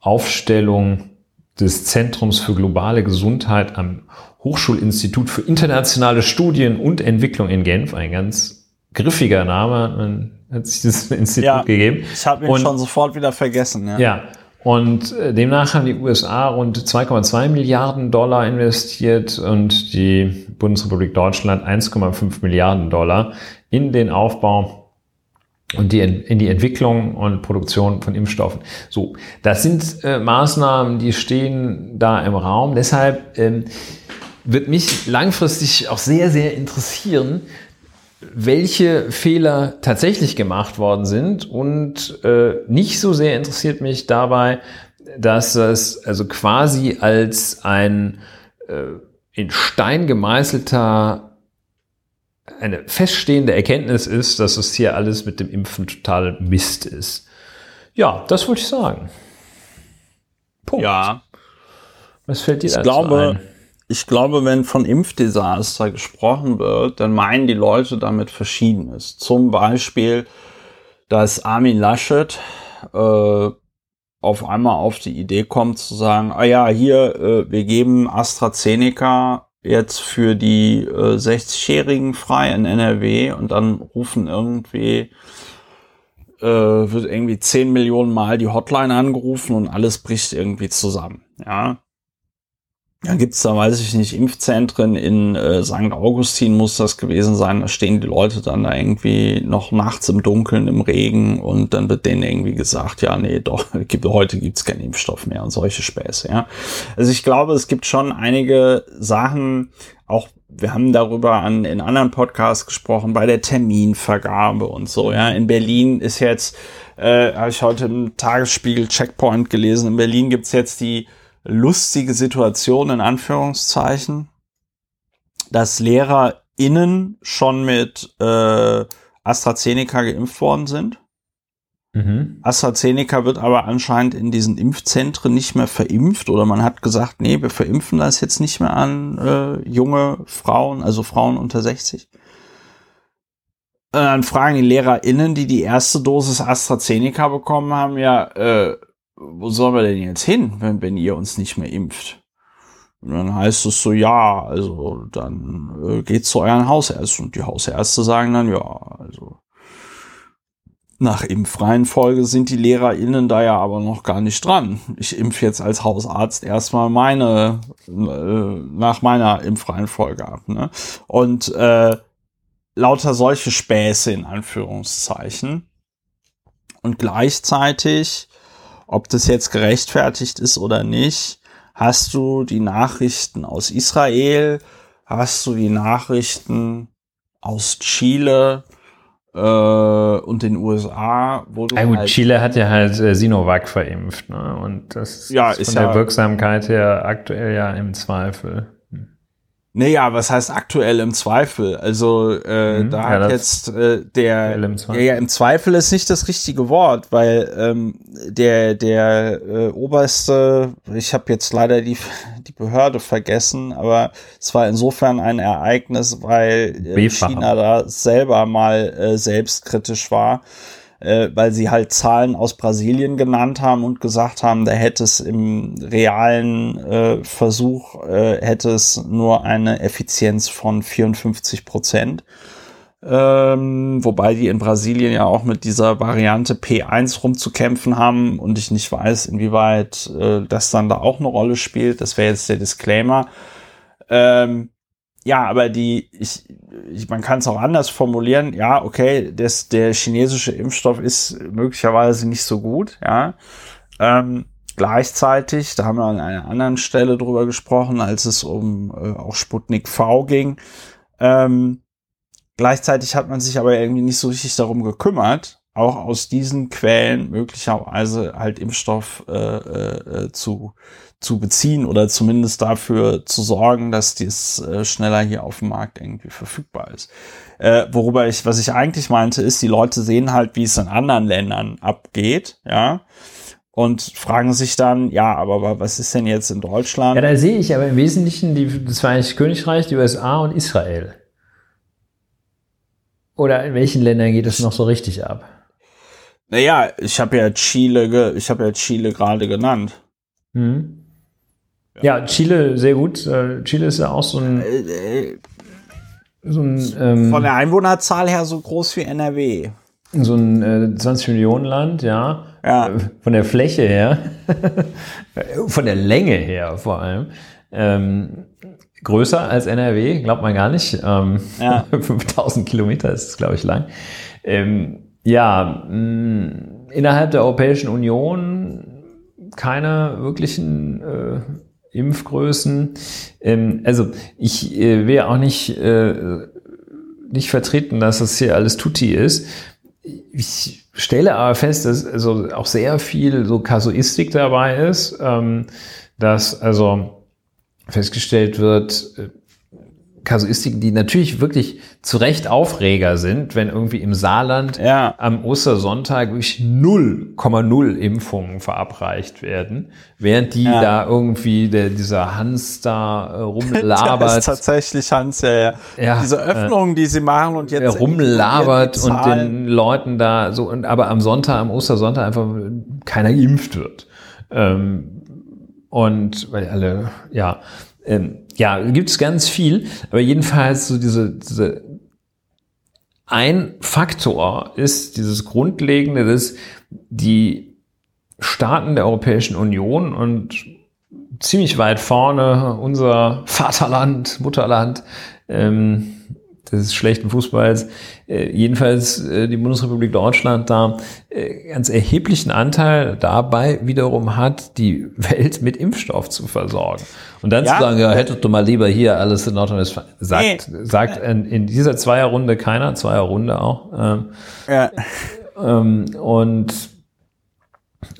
Aufstellung des Zentrums für globale Gesundheit am Hochschulinstitut für internationale Studien und Entwicklung in Genf, ein ganz griffiger Name, man hat sich das Institut ja, gegeben. Ich habe ihn und, schon sofort wieder vergessen. Ja. ja, und äh, demnach haben die USA rund 2,2 Milliarden Dollar investiert und die Bundesrepublik Deutschland 1,5 Milliarden Dollar in den Aufbau und die, in die Entwicklung und Produktion von Impfstoffen. So, das sind äh, Maßnahmen, die stehen da im Raum. Deshalb ähm, wird mich langfristig auch sehr, sehr interessieren, welche Fehler tatsächlich gemacht worden sind und äh, nicht so sehr interessiert mich dabei, dass das also quasi als ein äh, in Stein gemeißelter eine feststehende Erkenntnis ist, dass es hier alles mit dem Impfen total Mist ist. Ja, das wollte ich sagen. Punkt. Ja. Was fällt dir ich dazu glaube, ein? Ich glaube, wenn von Impfdesaster gesprochen wird, dann meinen die Leute damit Verschiedenes. Zum Beispiel, dass Armin Laschet äh, auf einmal auf die Idee kommt zu sagen, ah ja, hier, äh, wir geben AstraZeneca jetzt für die äh, 60-Jährigen frei in NRW und dann rufen irgendwie äh, wird irgendwie 10 Millionen Mal die Hotline angerufen und alles bricht irgendwie zusammen. Ja, dann gibt's da, weiß ich nicht, Impfzentren in äh, St. Augustin muss das gewesen sein. Da stehen die Leute dann da irgendwie noch nachts im Dunkeln, im Regen und dann wird denen irgendwie gesagt, ja, nee, doch, gibt, heute gibt's keinen Impfstoff mehr und solche Späße, ja. Also ich glaube, es gibt schon einige Sachen, auch wir haben darüber an, in anderen Podcasts gesprochen, bei der Terminvergabe und so, ja. In Berlin ist jetzt, äh, habe ich heute im Tagesspiegel Checkpoint gelesen, in Berlin gibt's jetzt die lustige Situation in Anführungszeichen, dass LehrerInnen schon mit äh, AstraZeneca geimpft worden sind. Mhm. AstraZeneca wird aber anscheinend in diesen Impfzentren nicht mehr verimpft oder man hat gesagt, nee, wir verimpfen das jetzt nicht mehr an äh, junge Frauen, also Frauen unter 60. Und dann fragen die LehrerInnen, die die erste Dosis AstraZeneca bekommen haben, ja, äh, wo sollen wir denn jetzt hin, wenn, wenn ihr uns nicht mehr impft? Und dann heißt es so, ja, also dann äh, geht zu euren Hausärzten. Und die Hausärzte sagen dann, ja, also nach Impfreihenfolge sind die LehrerInnen da ja aber noch gar nicht dran. Ich impfe jetzt als Hausarzt erstmal meine, äh, nach meiner Impfreihenfolge ab. Ne? Und äh, lauter solche Späße in Anführungszeichen. Und gleichzeitig, ob das jetzt gerechtfertigt ist oder nicht, hast du die Nachrichten aus Israel, hast du die Nachrichten aus Chile, äh, und den USA, wo du. Ja, gut, halt Chile hat ja halt äh, Sinovac verimpft, ne? Und das ja, ist von der ja, Wirksamkeit her aktuell ja im Zweifel. Naja, was heißt aktuell im Zweifel? Also äh, mhm, da ja, hat jetzt äh, der ja, ja im Zweifel ist nicht das richtige Wort, weil ähm, der der äh, oberste, ich habe jetzt leider die die Behörde vergessen, aber es war insofern ein Ereignis, weil äh, China da selber mal äh, selbstkritisch war äh, weil sie halt Zahlen aus Brasilien genannt haben und gesagt haben, da hätte es im realen äh, Versuch, äh, hätte es nur eine Effizienz von 54 Prozent. Ähm, wobei die in Brasilien ja auch mit dieser Variante P1 rumzukämpfen haben und ich nicht weiß, inwieweit äh, das dann da auch eine Rolle spielt. Das wäre jetzt der Disclaimer. Ähm, ja, aber die, ich, ich man kann es auch anders formulieren. Ja, okay, das, der chinesische Impfstoff ist möglicherweise nicht so gut, ja. Ähm, gleichzeitig, da haben wir an einer anderen Stelle drüber gesprochen, als es um äh, auch Sputnik V ging. Ähm, gleichzeitig hat man sich aber irgendwie nicht so richtig darum gekümmert, auch aus diesen Quellen möglicherweise halt Impfstoff äh, äh, äh zu, zu beziehen oder zumindest dafür zu sorgen, dass dies äh, schneller hier auf dem Markt irgendwie verfügbar ist. Äh, worüber ich, was ich eigentlich meinte, ist, die Leute sehen halt, wie es in anderen Ländern abgeht, ja, und fragen sich dann, ja, aber was ist denn jetzt in Deutschland? Ja, da sehe ich aber im Wesentlichen die, das Vereinigte Königreich, die USA und Israel. Oder in welchen Ländern geht es noch so richtig ab? Naja, ich habe ja Chile, ich habe ja Chile gerade genannt. Mhm. Ja, Chile, sehr gut. Äh, Chile ist ja auch so ein. Äh, so ein ähm, Von der Einwohnerzahl her so groß wie NRW. So ein äh, 20 Millionen Land, ja. ja. Äh, von der Fläche her, von der Länge her vor allem. Ähm, größer als NRW, glaubt man gar nicht. Ähm, ja. 5000 Kilometer ist es, glaube ich, lang. Ähm, ja, mh, innerhalb der Europäischen Union keine wirklichen äh, Impfgrößen. Ähm, also ich äh, will auch nicht, äh, nicht vertreten, dass das hier alles Tutti ist. Ich stelle aber fest, dass also auch sehr viel so Kasuistik dabei ist, ähm, dass also festgestellt wird, äh, Kasuistiken, die natürlich wirklich zu Recht Aufreger sind, wenn irgendwie im Saarland ja. am Ostersonntag wirklich 0,0 Impfungen verabreicht werden, während die ja. da irgendwie der, dieser Hans da äh, rumlabert. Das ist tatsächlich Hans, ja, ja. ja Diese Öffnungen, äh, die sie machen und jetzt rumlabert und den Leuten da so, und aber am Sonntag, am Ostersonntag einfach keiner geimpft wird. Ähm, und weil alle, ja, ähm, ja, gibt es ganz viel, aber jedenfalls so diese, diese ein Faktor ist dieses Grundlegende, dass die Staaten der Europäischen Union und ziemlich weit vorne unser Vaterland, Mutterland, ähm, des schlechten Fußballs, äh, jedenfalls äh, die Bundesrepublik Deutschland da äh, ganz erheblichen Anteil dabei wiederum hat, die Welt mit Impfstoff zu versorgen. Und dann ja. zu sagen, ja, hättest du mal lieber hier alles in ist, sagt, nee. sagt in, in, dieser Zweierrunde keiner, Zweierrunde auch. Ähm, ja. Ähm, und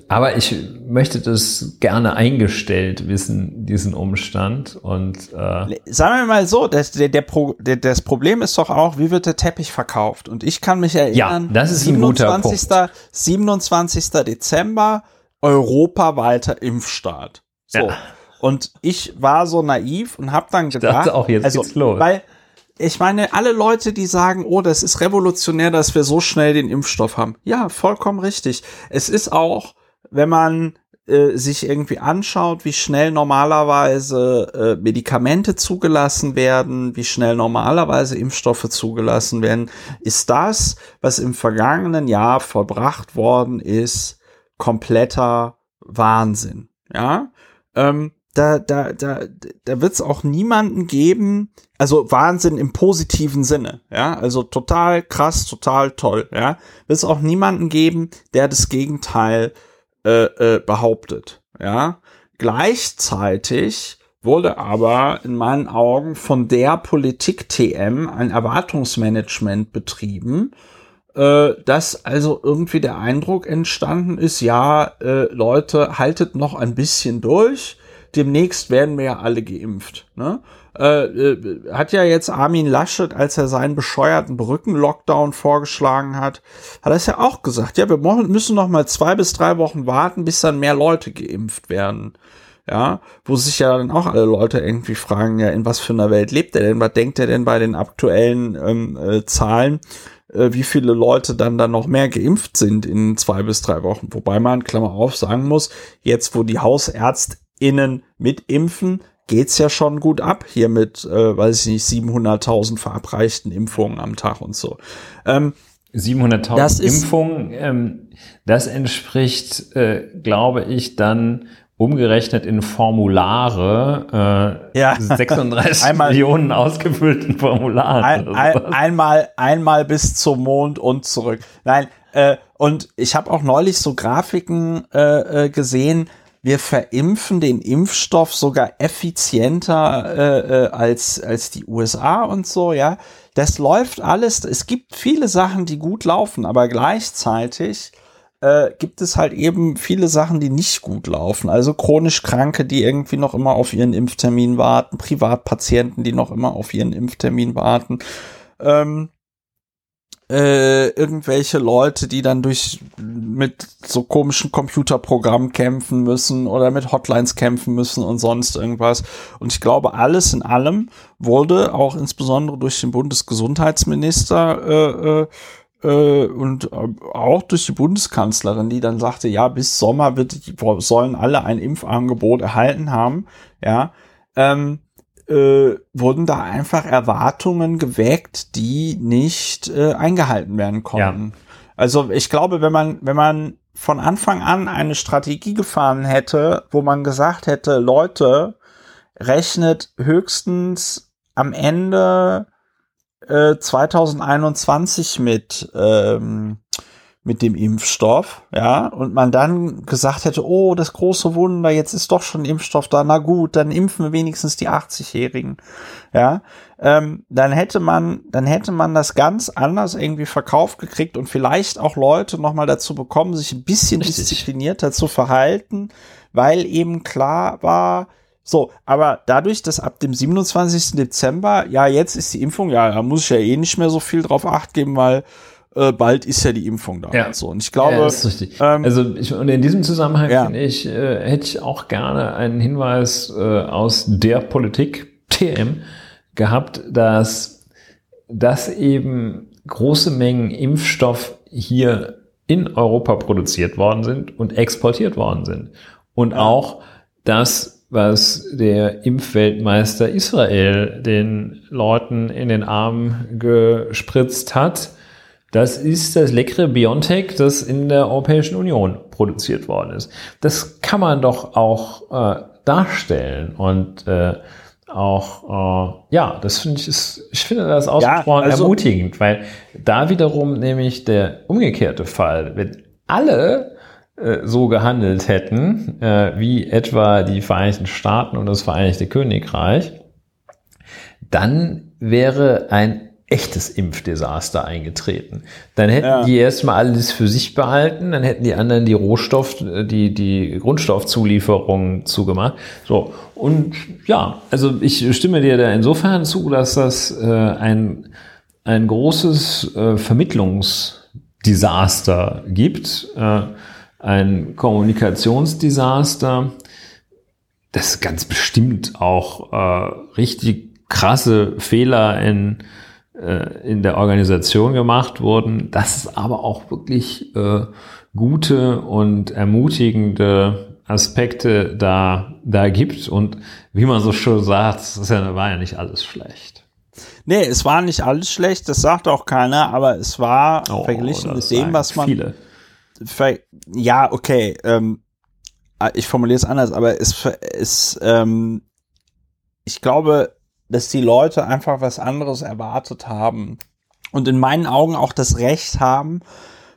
aber ich möchte das gerne eingestellt wissen, diesen Umstand. Und äh sagen wir mal so, das, der, der Pro, der, das Problem ist doch auch, wie wird der Teppich verkauft? Und ich kann mich erinnern, ja, das ist 27. 27. Dezember, europaweiter Impfstart. So. Ja. Und ich war so naiv und habe dann gedacht, ich dachte auch jetzt also, geht's los. weil ich meine, alle Leute, die sagen, oh, das ist revolutionär, dass wir so schnell den Impfstoff haben. Ja, vollkommen richtig. Es ist auch wenn man äh, sich irgendwie anschaut, wie schnell normalerweise äh, Medikamente zugelassen werden, wie schnell normalerweise Impfstoffe zugelassen werden, ist das, was im vergangenen Jahr vollbracht worden ist, kompletter Wahnsinn. Ja, ähm, da, da, da, da wird es auch niemanden geben, also Wahnsinn im positiven Sinne, ja, also total krass, total toll, ja, wird es auch niemanden geben, der das Gegenteil äh, äh, behauptet. Ja, gleichzeitig wurde aber in meinen Augen von der Politik TM ein Erwartungsmanagement betrieben, äh, dass also irgendwie der Eindruck entstanden ist, ja, äh, Leute, haltet noch ein bisschen durch, demnächst werden wir ja alle geimpft. Ne? Äh, äh, hat ja jetzt Armin Laschet, als er seinen bescheuerten Brückenlockdown vorgeschlagen hat, hat er es ja auch gesagt. Ja, wir müssen noch mal zwei bis drei Wochen warten, bis dann mehr Leute geimpft werden. Ja, wo sich ja dann auch alle Leute irgendwie fragen, ja, in was für einer Welt lebt er denn? Was denkt er denn bei den aktuellen ähm, äh, Zahlen? Äh, wie viele Leute dann dann noch mehr geimpft sind in zwei bis drei Wochen? Wobei man, Klammer auf, sagen muss, jetzt wo die HausärztInnen mitimpfen, geht's ja schon gut ab hier mit, äh, weiß ich nicht, 700.000 verabreichten Impfungen am Tag und so. Ähm, 700.000 Impfungen, ähm, das entspricht, äh, glaube ich, dann umgerechnet in Formulare, äh, ja. 36 einmal, Millionen ausgefüllten Formularen. Ein, ein, einmal, einmal bis zum Mond und zurück. Nein, äh, und ich habe auch neulich so Grafiken äh, äh gesehen, wir verimpfen den Impfstoff sogar effizienter äh, äh, als, als die USA und so, ja. Das läuft alles. Es gibt viele Sachen, die gut laufen, aber gleichzeitig äh, gibt es halt eben viele Sachen, die nicht gut laufen. Also chronisch Kranke, die irgendwie noch immer auf ihren Impftermin warten, Privatpatienten, die noch immer auf ihren Impftermin warten. Ähm, äh, irgendwelche Leute, die dann durch mit so komischen Computerprogrammen kämpfen müssen oder mit Hotlines kämpfen müssen und sonst irgendwas. Und ich glaube, alles in allem wurde auch insbesondere durch den Bundesgesundheitsminister äh, äh, äh und auch durch die Bundeskanzlerin, die dann sagte, ja, bis Sommer wird, sollen alle ein Impfangebot erhalten haben, ja, ähm, äh, wurden da einfach Erwartungen geweckt, die nicht äh, eingehalten werden konnten. Ja. Also ich glaube, wenn man, wenn man von Anfang an eine Strategie gefahren hätte, wo man gesagt hätte, Leute, rechnet höchstens am Ende äh, 2021 mit ähm, mit dem Impfstoff, ja, und man dann gesagt hätte, oh, das große Wunder, jetzt ist doch schon Impfstoff da, na gut, dann impfen wir wenigstens die 80-Jährigen, ja, ähm, dann hätte man, dann hätte man das ganz anders irgendwie verkauft gekriegt und vielleicht auch Leute nochmal dazu bekommen, sich ein bisschen Richtig. disziplinierter zu verhalten, weil eben klar war, so, aber dadurch, dass ab dem 27. Dezember, ja, jetzt ist die Impfung, ja, da muss ich ja eh nicht mehr so viel drauf acht geben, weil äh, bald ist ja die Impfung da. Ja. Und so. Und ich glaube. Ja, das ist richtig. Ähm, also ich, und in diesem Zusammenhang ja. ich, äh, hätte ich auch gerne einen Hinweis äh, aus der Politik TM gehabt, dass, dass eben große Mengen Impfstoff hier in Europa produziert worden sind und exportiert worden sind. Und auch das, was der Impfweltmeister Israel den Leuten in den Arm gespritzt hat, das ist das leckere Biontech, das in der Europäischen Union produziert worden ist. Das kann man doch auch äh, darstellen und äh, auch, äh, ja, das finde ich, ist, ich finde das ausgesprochen ja, also, ermutigend, weil da wiederum nämlich der umgekehrte Fall, wenn alle äh, so gehandelt hätten, äh, wie etwa die Vereinigten Staaten und das Vereinigte Königreich, dann wäre ein echtes Impfdesaster eingetreten. Dann hätten ja. die erstmal alles für sich behalten, dann hätten die anderen die Rohstoff, die, die Grundstoffzulieferung zugemacht. So. Und ja, also ich stimme dir da insofern zu, dass das äh, ein, ein großes äh, Vermittlungsdesaster gibt, äh, ein Kommunikationsdesaster, das ganz bestimmt auch äh, richtig krasse Fehler in in der Organisation gemacht wurden, dass es aber auch wirklich äh, gute und ermutigende Aspekte da, da gibt. Und wie man so schön sagt, das ja, war ja nicht alles schlecht. Nee, es war nicht alles schlecht, das sagt auch keiner, aber es war oh, verglichen mit dem, was man. Viele. Ja, okay. Ähm, ich formuliere es anders, aber es ist, ähm, ich glaube, dass die Leute einfach was anderes erwartet haben und in meinen Augen auch das Recht haben,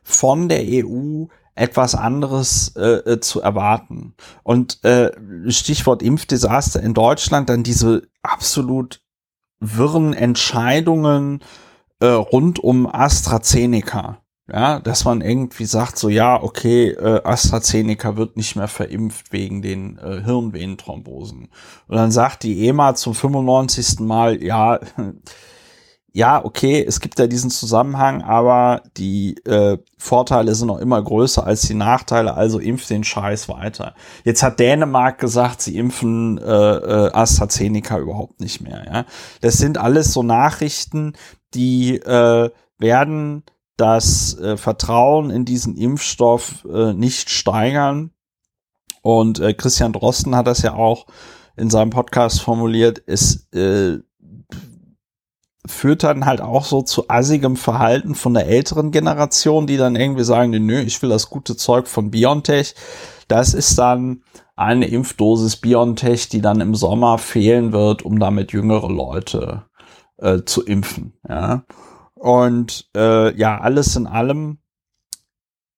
von der EU etwas anderes äh, äh, zu erwarten. Und äh, Stichwort Impfdesaster in Deutschland, dann diese absolut wirren Entscheidungen äh, rund um AstraZeneca. Ja, dass man irgendwie sagt, so ja, okay, äh, AstraZeneca wird nicht mehr verimpft wegen den äh, Hirnvenenthrombosen. Und dann sagt die EMA zum 95. Mal, ja, ja, okay, es gibt ja diesen Zusammenhang, aber die äh, Vorteile sind noch immer größer als die Nachteile, also impft den Scheiß weiter. Jetzt hat Dänemark gesagt, sie impfen äh, äh, AstraZeneca überhaupt nicht mehr. Ja? Das sind alles so Nachrichten, die äh, werden das äh, Vertrauen in diesen Impfstoff äh, nicht steigern. Und äh, Christian Drosten hat das ja auch in seinem Podcast formuliert, es äh, führt dann halt auch so zu assigem Verhalten von der älteren Generation, die dann irgendwie sagen, nö, ich will das gute Zeug von BioNTech. Das ist dann eine Impfdosis BioNTech, die dann im Sommer fehlen wird, um damit jüngere Leute äh, zu impfen. Ja. Und äh, ja, alles in allem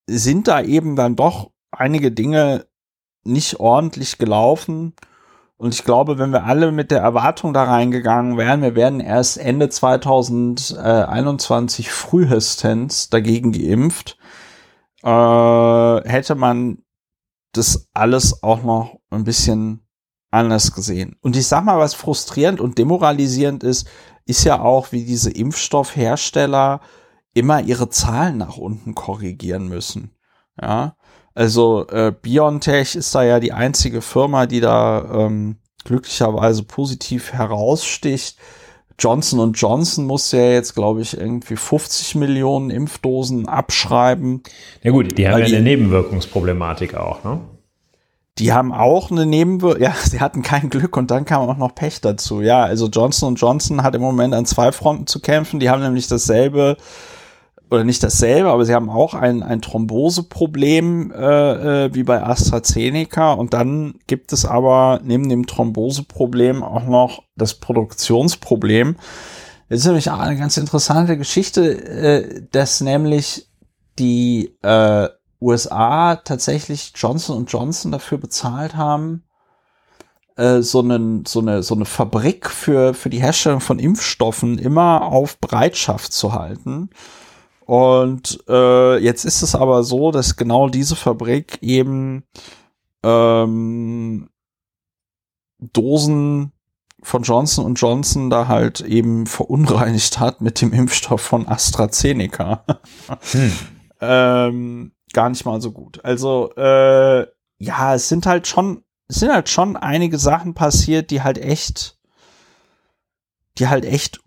sind da eben dann doch einige Dinge nicht ordentlich gelaufen. Und ich glaube, wenn wir alle mit der Erwartung da reingegangen wären, wir werden erst Ende 2021 frühestens dagegen geimpft, äh, hätte man das alles auch noch ein bisschen anders gesehen. Und ich sag mal, was frustrierend und demoralisierend ist, ist ja auch, wie diese Impfstoffhersteller immer ihre Zahlen nach unten korrigieren müssen. Ja, also äh, BioNTech ist da ja die einzige Firma, die da ähm, glücklicherweise positiv heraussticht. Johnson Johnson muss ja jetzt, glaube ich, irgendwie 50 Millionen Impfdosen abschreiben. Ja gut, die haben ja eine Nebenwirkungsproblematik auch, ne? Die haben auch eine Nebenwirkung, ja, sie hatten kein Glück und dann kam auch noch Pech dazu. Ja, also Johnson Johnson hat im Moment an zwei Fronten zu kämpfen. Die haben nämlich dasselbe oder nicht dasselbe, aber sie haben auch ein, ein Thromboseproblem äh, äh, wie bei AstraZeneca und dann gibt es aber neben dem Thromboseproblem auch noch das Produktionsproblem. Das ist nämlich auch eine ganz interessante Geschichte, äh, dass nämlich die äh, USA tatsächlich Johnson Johnson dafür bezahlt haben, äh, so, einen, so, eine, so eine Fabrik für, für die Herstellung von Impfstoffen immer auf Bereitschaft zu halten. Und äh, jetzt ist es aber so, dass genau diese Fabrik eben ähm, Dosen von Johnson Johnson da halt eben verunreinigt hat mit dem Impfstoff von AstraZeneca. Hm. ähm, gar nicht mal so gut. Also äh, ja, es sind halt schon, es sind halt schon einige Sachen passiert, die halt echt, die halt echt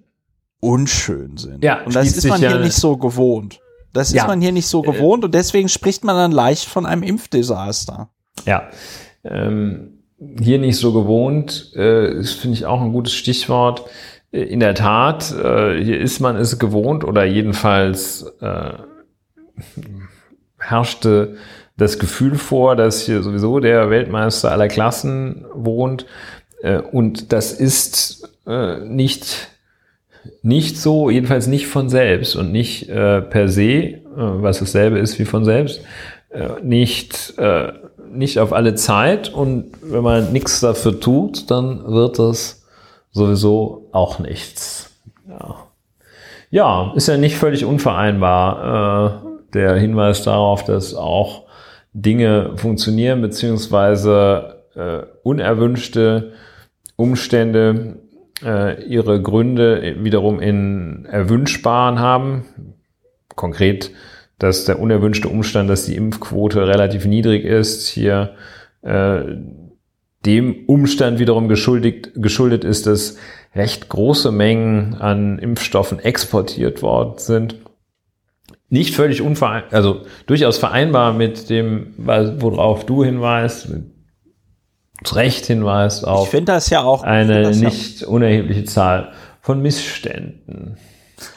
unschön sind. Ja, und das ist man hier nicht so gewohnt. Das ja. ist man hier nicht so gewohnt und deswegen spricht man dann leicht von einem Impfdesaster. Ja. Ähm, hier nicht so gewohnt, äh, finde ich auch ein gutes Stichwort. Äh, in der Tat, äh, hier ist man es gewohnt oder jedenfalls äh, herrschte das Gefühl vor, dass hier sowieso der Weltmeister aller Klassen wohnt. Äh, und das ist äh, nicht nicht so, jedenfalls nicht von selbst und nicht äh, per se, äh, was dasselbe ist wie von selbst, äh, nicht, äh, nicht auf alle Zeit und wenn man nichts dafür tut, dann wird das sowieso auch nichts. Ja, ja ist ja nicht völlig unvereinbar, der Hinweis darauf, dass auch Dinge funktionieren, beziehungsweise äh, unerwünschte Umstände äh, ihre Gründe wiederum in erwünschbaren haben. Konkret, dass der unerwünschte Umstand, dass die Impfquote relativ niedrig ist, hier äh, dem Umstand wiederum geschuldigt, geschuldet ist, dass recht große Mengen an Impfstoffen exportiert worden sind. Nicht völlig unvereinbar, also durchaus vereinbar mit dem, worauf du hinweist, zu Recht hinweist auf ich finde das ja auch eine das nicht ja, unerhebliche Zahl von Missständen.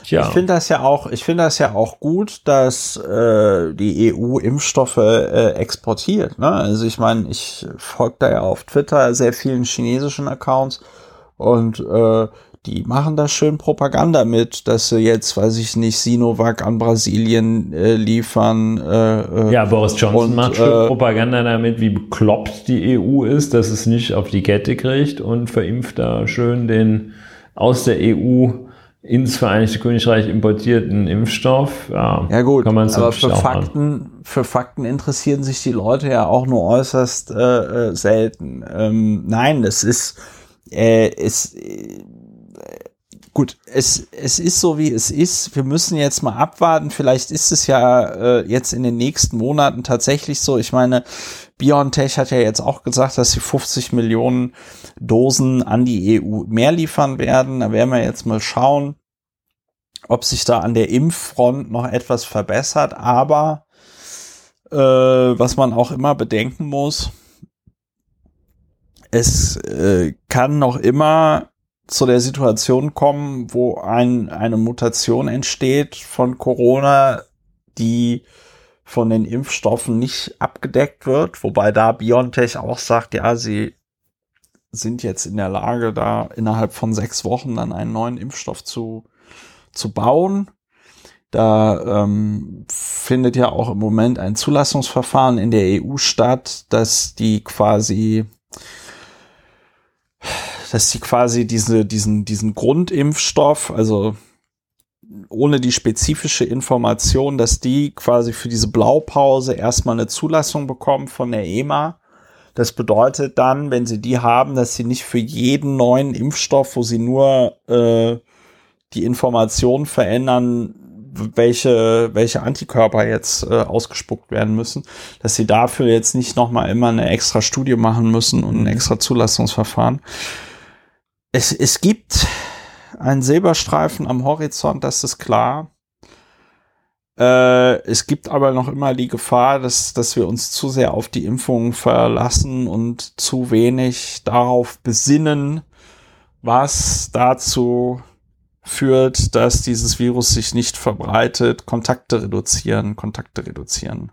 Tja. Ich finde das ja auch, ich finde das ja auch gut, dass äh, die EU Impfstoffe äh, exportiert. Ne? Also ich meine, ich folge da ja auf Twitter sehr vielen chinesischen Accounts und äh, die machen da schön Propaganda mit, dass sie jetzt, weiß ich nicht, Sinovac an Brasilien äh, liefern. Äh, äh ja, Boris Johnson und, macht schön äh, Propaganda damit, wie bekloppt die EU ist, dass es nicht auf die Kette kriegt und verimpft da schön den aus der EU ins Vereinigte Königreich importierten Impfstoff. Ja, ja gut, kann man aber für Fakten, für Fakten interessieren sich die Leute ja auch nur äußerst äh, äh selten. Ähm, nein, das ist äh, es äh, gut, es, es ist so, wie es ist. Wir müssen jetzt mal abwarten. Vielleicht ist es ja äh, jetzt in den nächsten Monaten tatsächlich so. Ich meine, BioNTech hat ja jetzt auch gesagt, dass sie 50 Millionen Dosen an die EU mehr liefern werden. Da werden wir jetzt mal schauen, ob sich da an der Impffront noch etwas verbessert. Aber äh, was man auch immer bedenken muss, es äh, kann noch immer zu der Situation kommen, wo ein, eine Mutation entsteht von Corona, die von den Impfstoffen nicht abgedeckt wird, wobei da BioNTech auch sagt, ja, sie sind jetzt in der Lage, da innerhalb von sechs Wochen dann einen neuen Impfstoff zu, zu bauen. Da ähm, findet ja auch im Moment ein Zulassungsverfahren in der EU statt, dass die quasi dass sie quasi diese, diesen, diesen Grundimpfstoff, also ohne die spezifische Information, dass die quasi für diese Blaupause erstmal eine Zulassung bekommen von der EMA. Das bedeutet dann, wenn sie die haben, dass sie nicht für jeden neuen Impfstoff, wo sie nur äh, die Informationen verändern, welche, welche Antikörper jetzt äh, ausgespuckt werden müssen, dass sie dafür jetzt nicht nochmal immer eine extra Studie machen müssen und ein extra Zulassungsverfahren es, es gibt einen Silberstreifen am Horizont, das ist klar. Äh, es gibt aber noch immer die Gefahr, dass, dass wir uns zu sehr auf die Impfungen verlassen und zu wenig darauf besinnen, was dazu führt, dass dieses Virus sich nicht verbreitet, Kontakte reduzieren, Kontakte reduzieren.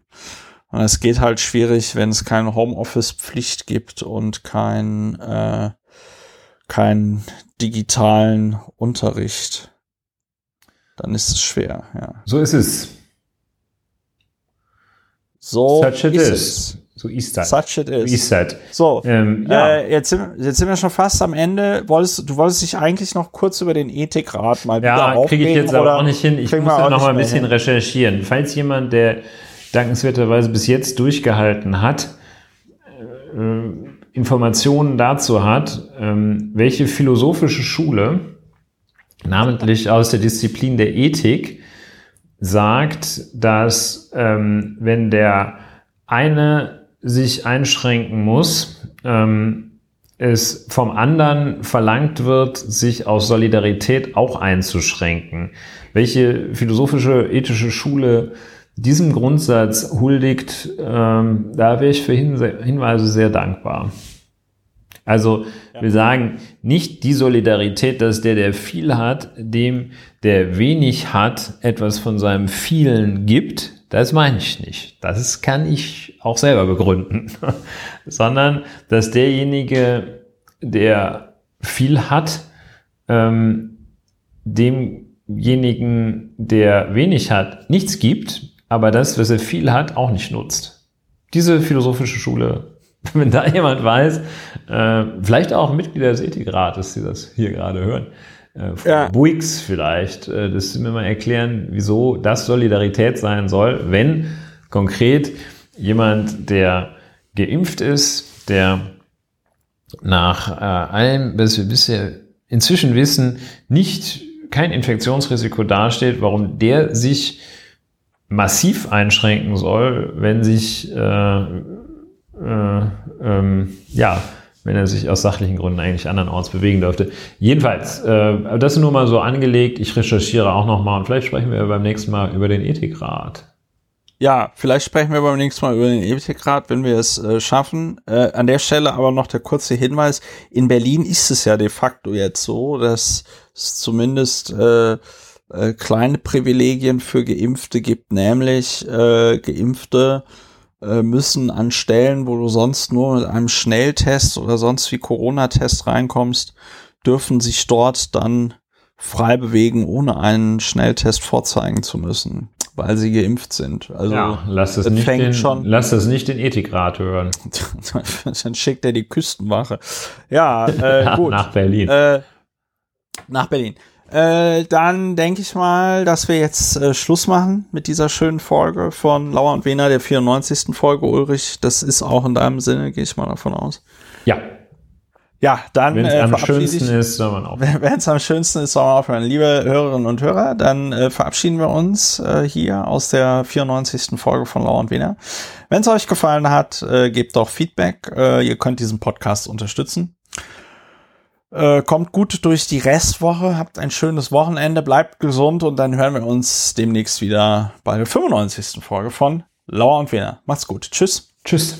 Und es geht halt schwierig, wenn es keine Homeoffice-Pflicht gibt und kein äh, keinen digitalen Unterricht, dann ist es schwer, ja. So ist es. So Such it ist is. es. So ist das. Such it is. Ist that. So, ähm, ja. Äh, jetzt, sind, jetzt sind wir schon fast am Ende. Wolltest, du wolltest dich eigentlich noch kurz über den Ethikrat mal ja, wieder? Ja, kriege ich jetzt aber auch nicht hin. Ich muss ja noch mal ein bisschen hin. recherchieren. Falls jemand, der dankenswerterweise bis jetzt durchgehalten hat, äh, Informationen dazu hat, ähm, welche philosophische Schule, namentlich aus der Disziplin der Ethik, sagt, dass ähm, wenn der eine sich einschränken muss, ähm, es vom anderen verlangt wird, sich aus Solidarität auch einzuschränken. Welche philosophische, ethische Schule diesem Grundsatz huldigt, ähm, da wäre ich für Hinweise sehr dankbar. Also ja. wir sagen nicht die Solidarität, dass der, der viel hat, dem, der wenig hat, etwas von seinem vielen gibt. Das meine ich nicht. Das kann ich auch selber begründen. Sondern, dass derjenige, der viel hat, ähm, demjenigen, der wenig hat, nichts gibt, aber das, was er viel hat, auch nicht nutzt. Diese philosophische Schule wenn da jemand weiß, äh, vielleicht auch Mitglieder des Ethikrates, die das hier gerade hören, äh, ja. Buix vielleicht, äh, dass sie mir mal erklären, wieso das Solidarität sein soll, wenn konkret jemand, der geimpft ist, der nach äh, allem, was wir bisher inzwischen wissen, nicht kein Infektionsrisiko dasteht, warum der sich massiv einschränken soll, wenn sich äh, äh, ähm, ja, wenn er sich aus sachlichen Gründen eigentlich andernorts bewegen dürfte. Jedenfalls, äh, das ist nur mal so angelegt. Ich recherchiere auch nochmal und vielleicht sprechen wir beim nächsten Mal über den Ethikrat. ja, vielleicht sprechen wir beim nächsten Mal über den Ethikrat, wenn wir es äh, schaffen. Äh, an der Stelle aber noch der kurze Hinweis. In Berlin ist es ja de facto jetzt so, dass es zumindest äh, äh, kleine Privilegien für Geimpfte gibt, nämlich äh, Geimpfte äh, müssen an Stellen, wo du sonst nur mit einem Schnelltest oder sonst wie Corona-Test reinkommst, dürfen sich dort dann frei bewegen, ohne einen Schnelltest vorzeigen zu müssen, weil sie geimpft sind. Also ja, lass es, nicht den, schon, lass es nicht den Ethikrat hören. dann schickt er die Küstenwache. Ja, äh, gut. Nach Berlin. Äh, nach Berlin. Äh, dann denke ich mal, dass wir jetzt äh, Schluss machen mit dieser schönen Folge von Lauer und Wiener, der 94. Folge, Ulrich. Das ist auch in deinem Sinne, gehe ich mal davon aus. Ja. Ja, dann. Wenn es äh, am schönsten ist, soll man aufhören. Wenn es am schönsten ist, soll man aufhören. Liebe Hörerinnen und Hörer, dann äh, verabschieden wir uns äh, hier aus der 94. Folge von Lauer und Wiener. Wenn es euch gefallen hat, gebt doch Feedback. Ihr könnt diesen Podcast unterstützen. Äh, kommt gut durch die Restwoche, habt ein schönes Wochenende, bleibt gesund und dann hören wir uns demnächst wieder bei der 95. Folge von Lauer und Wiener. Macht's gut. Tschüss. Tschüss.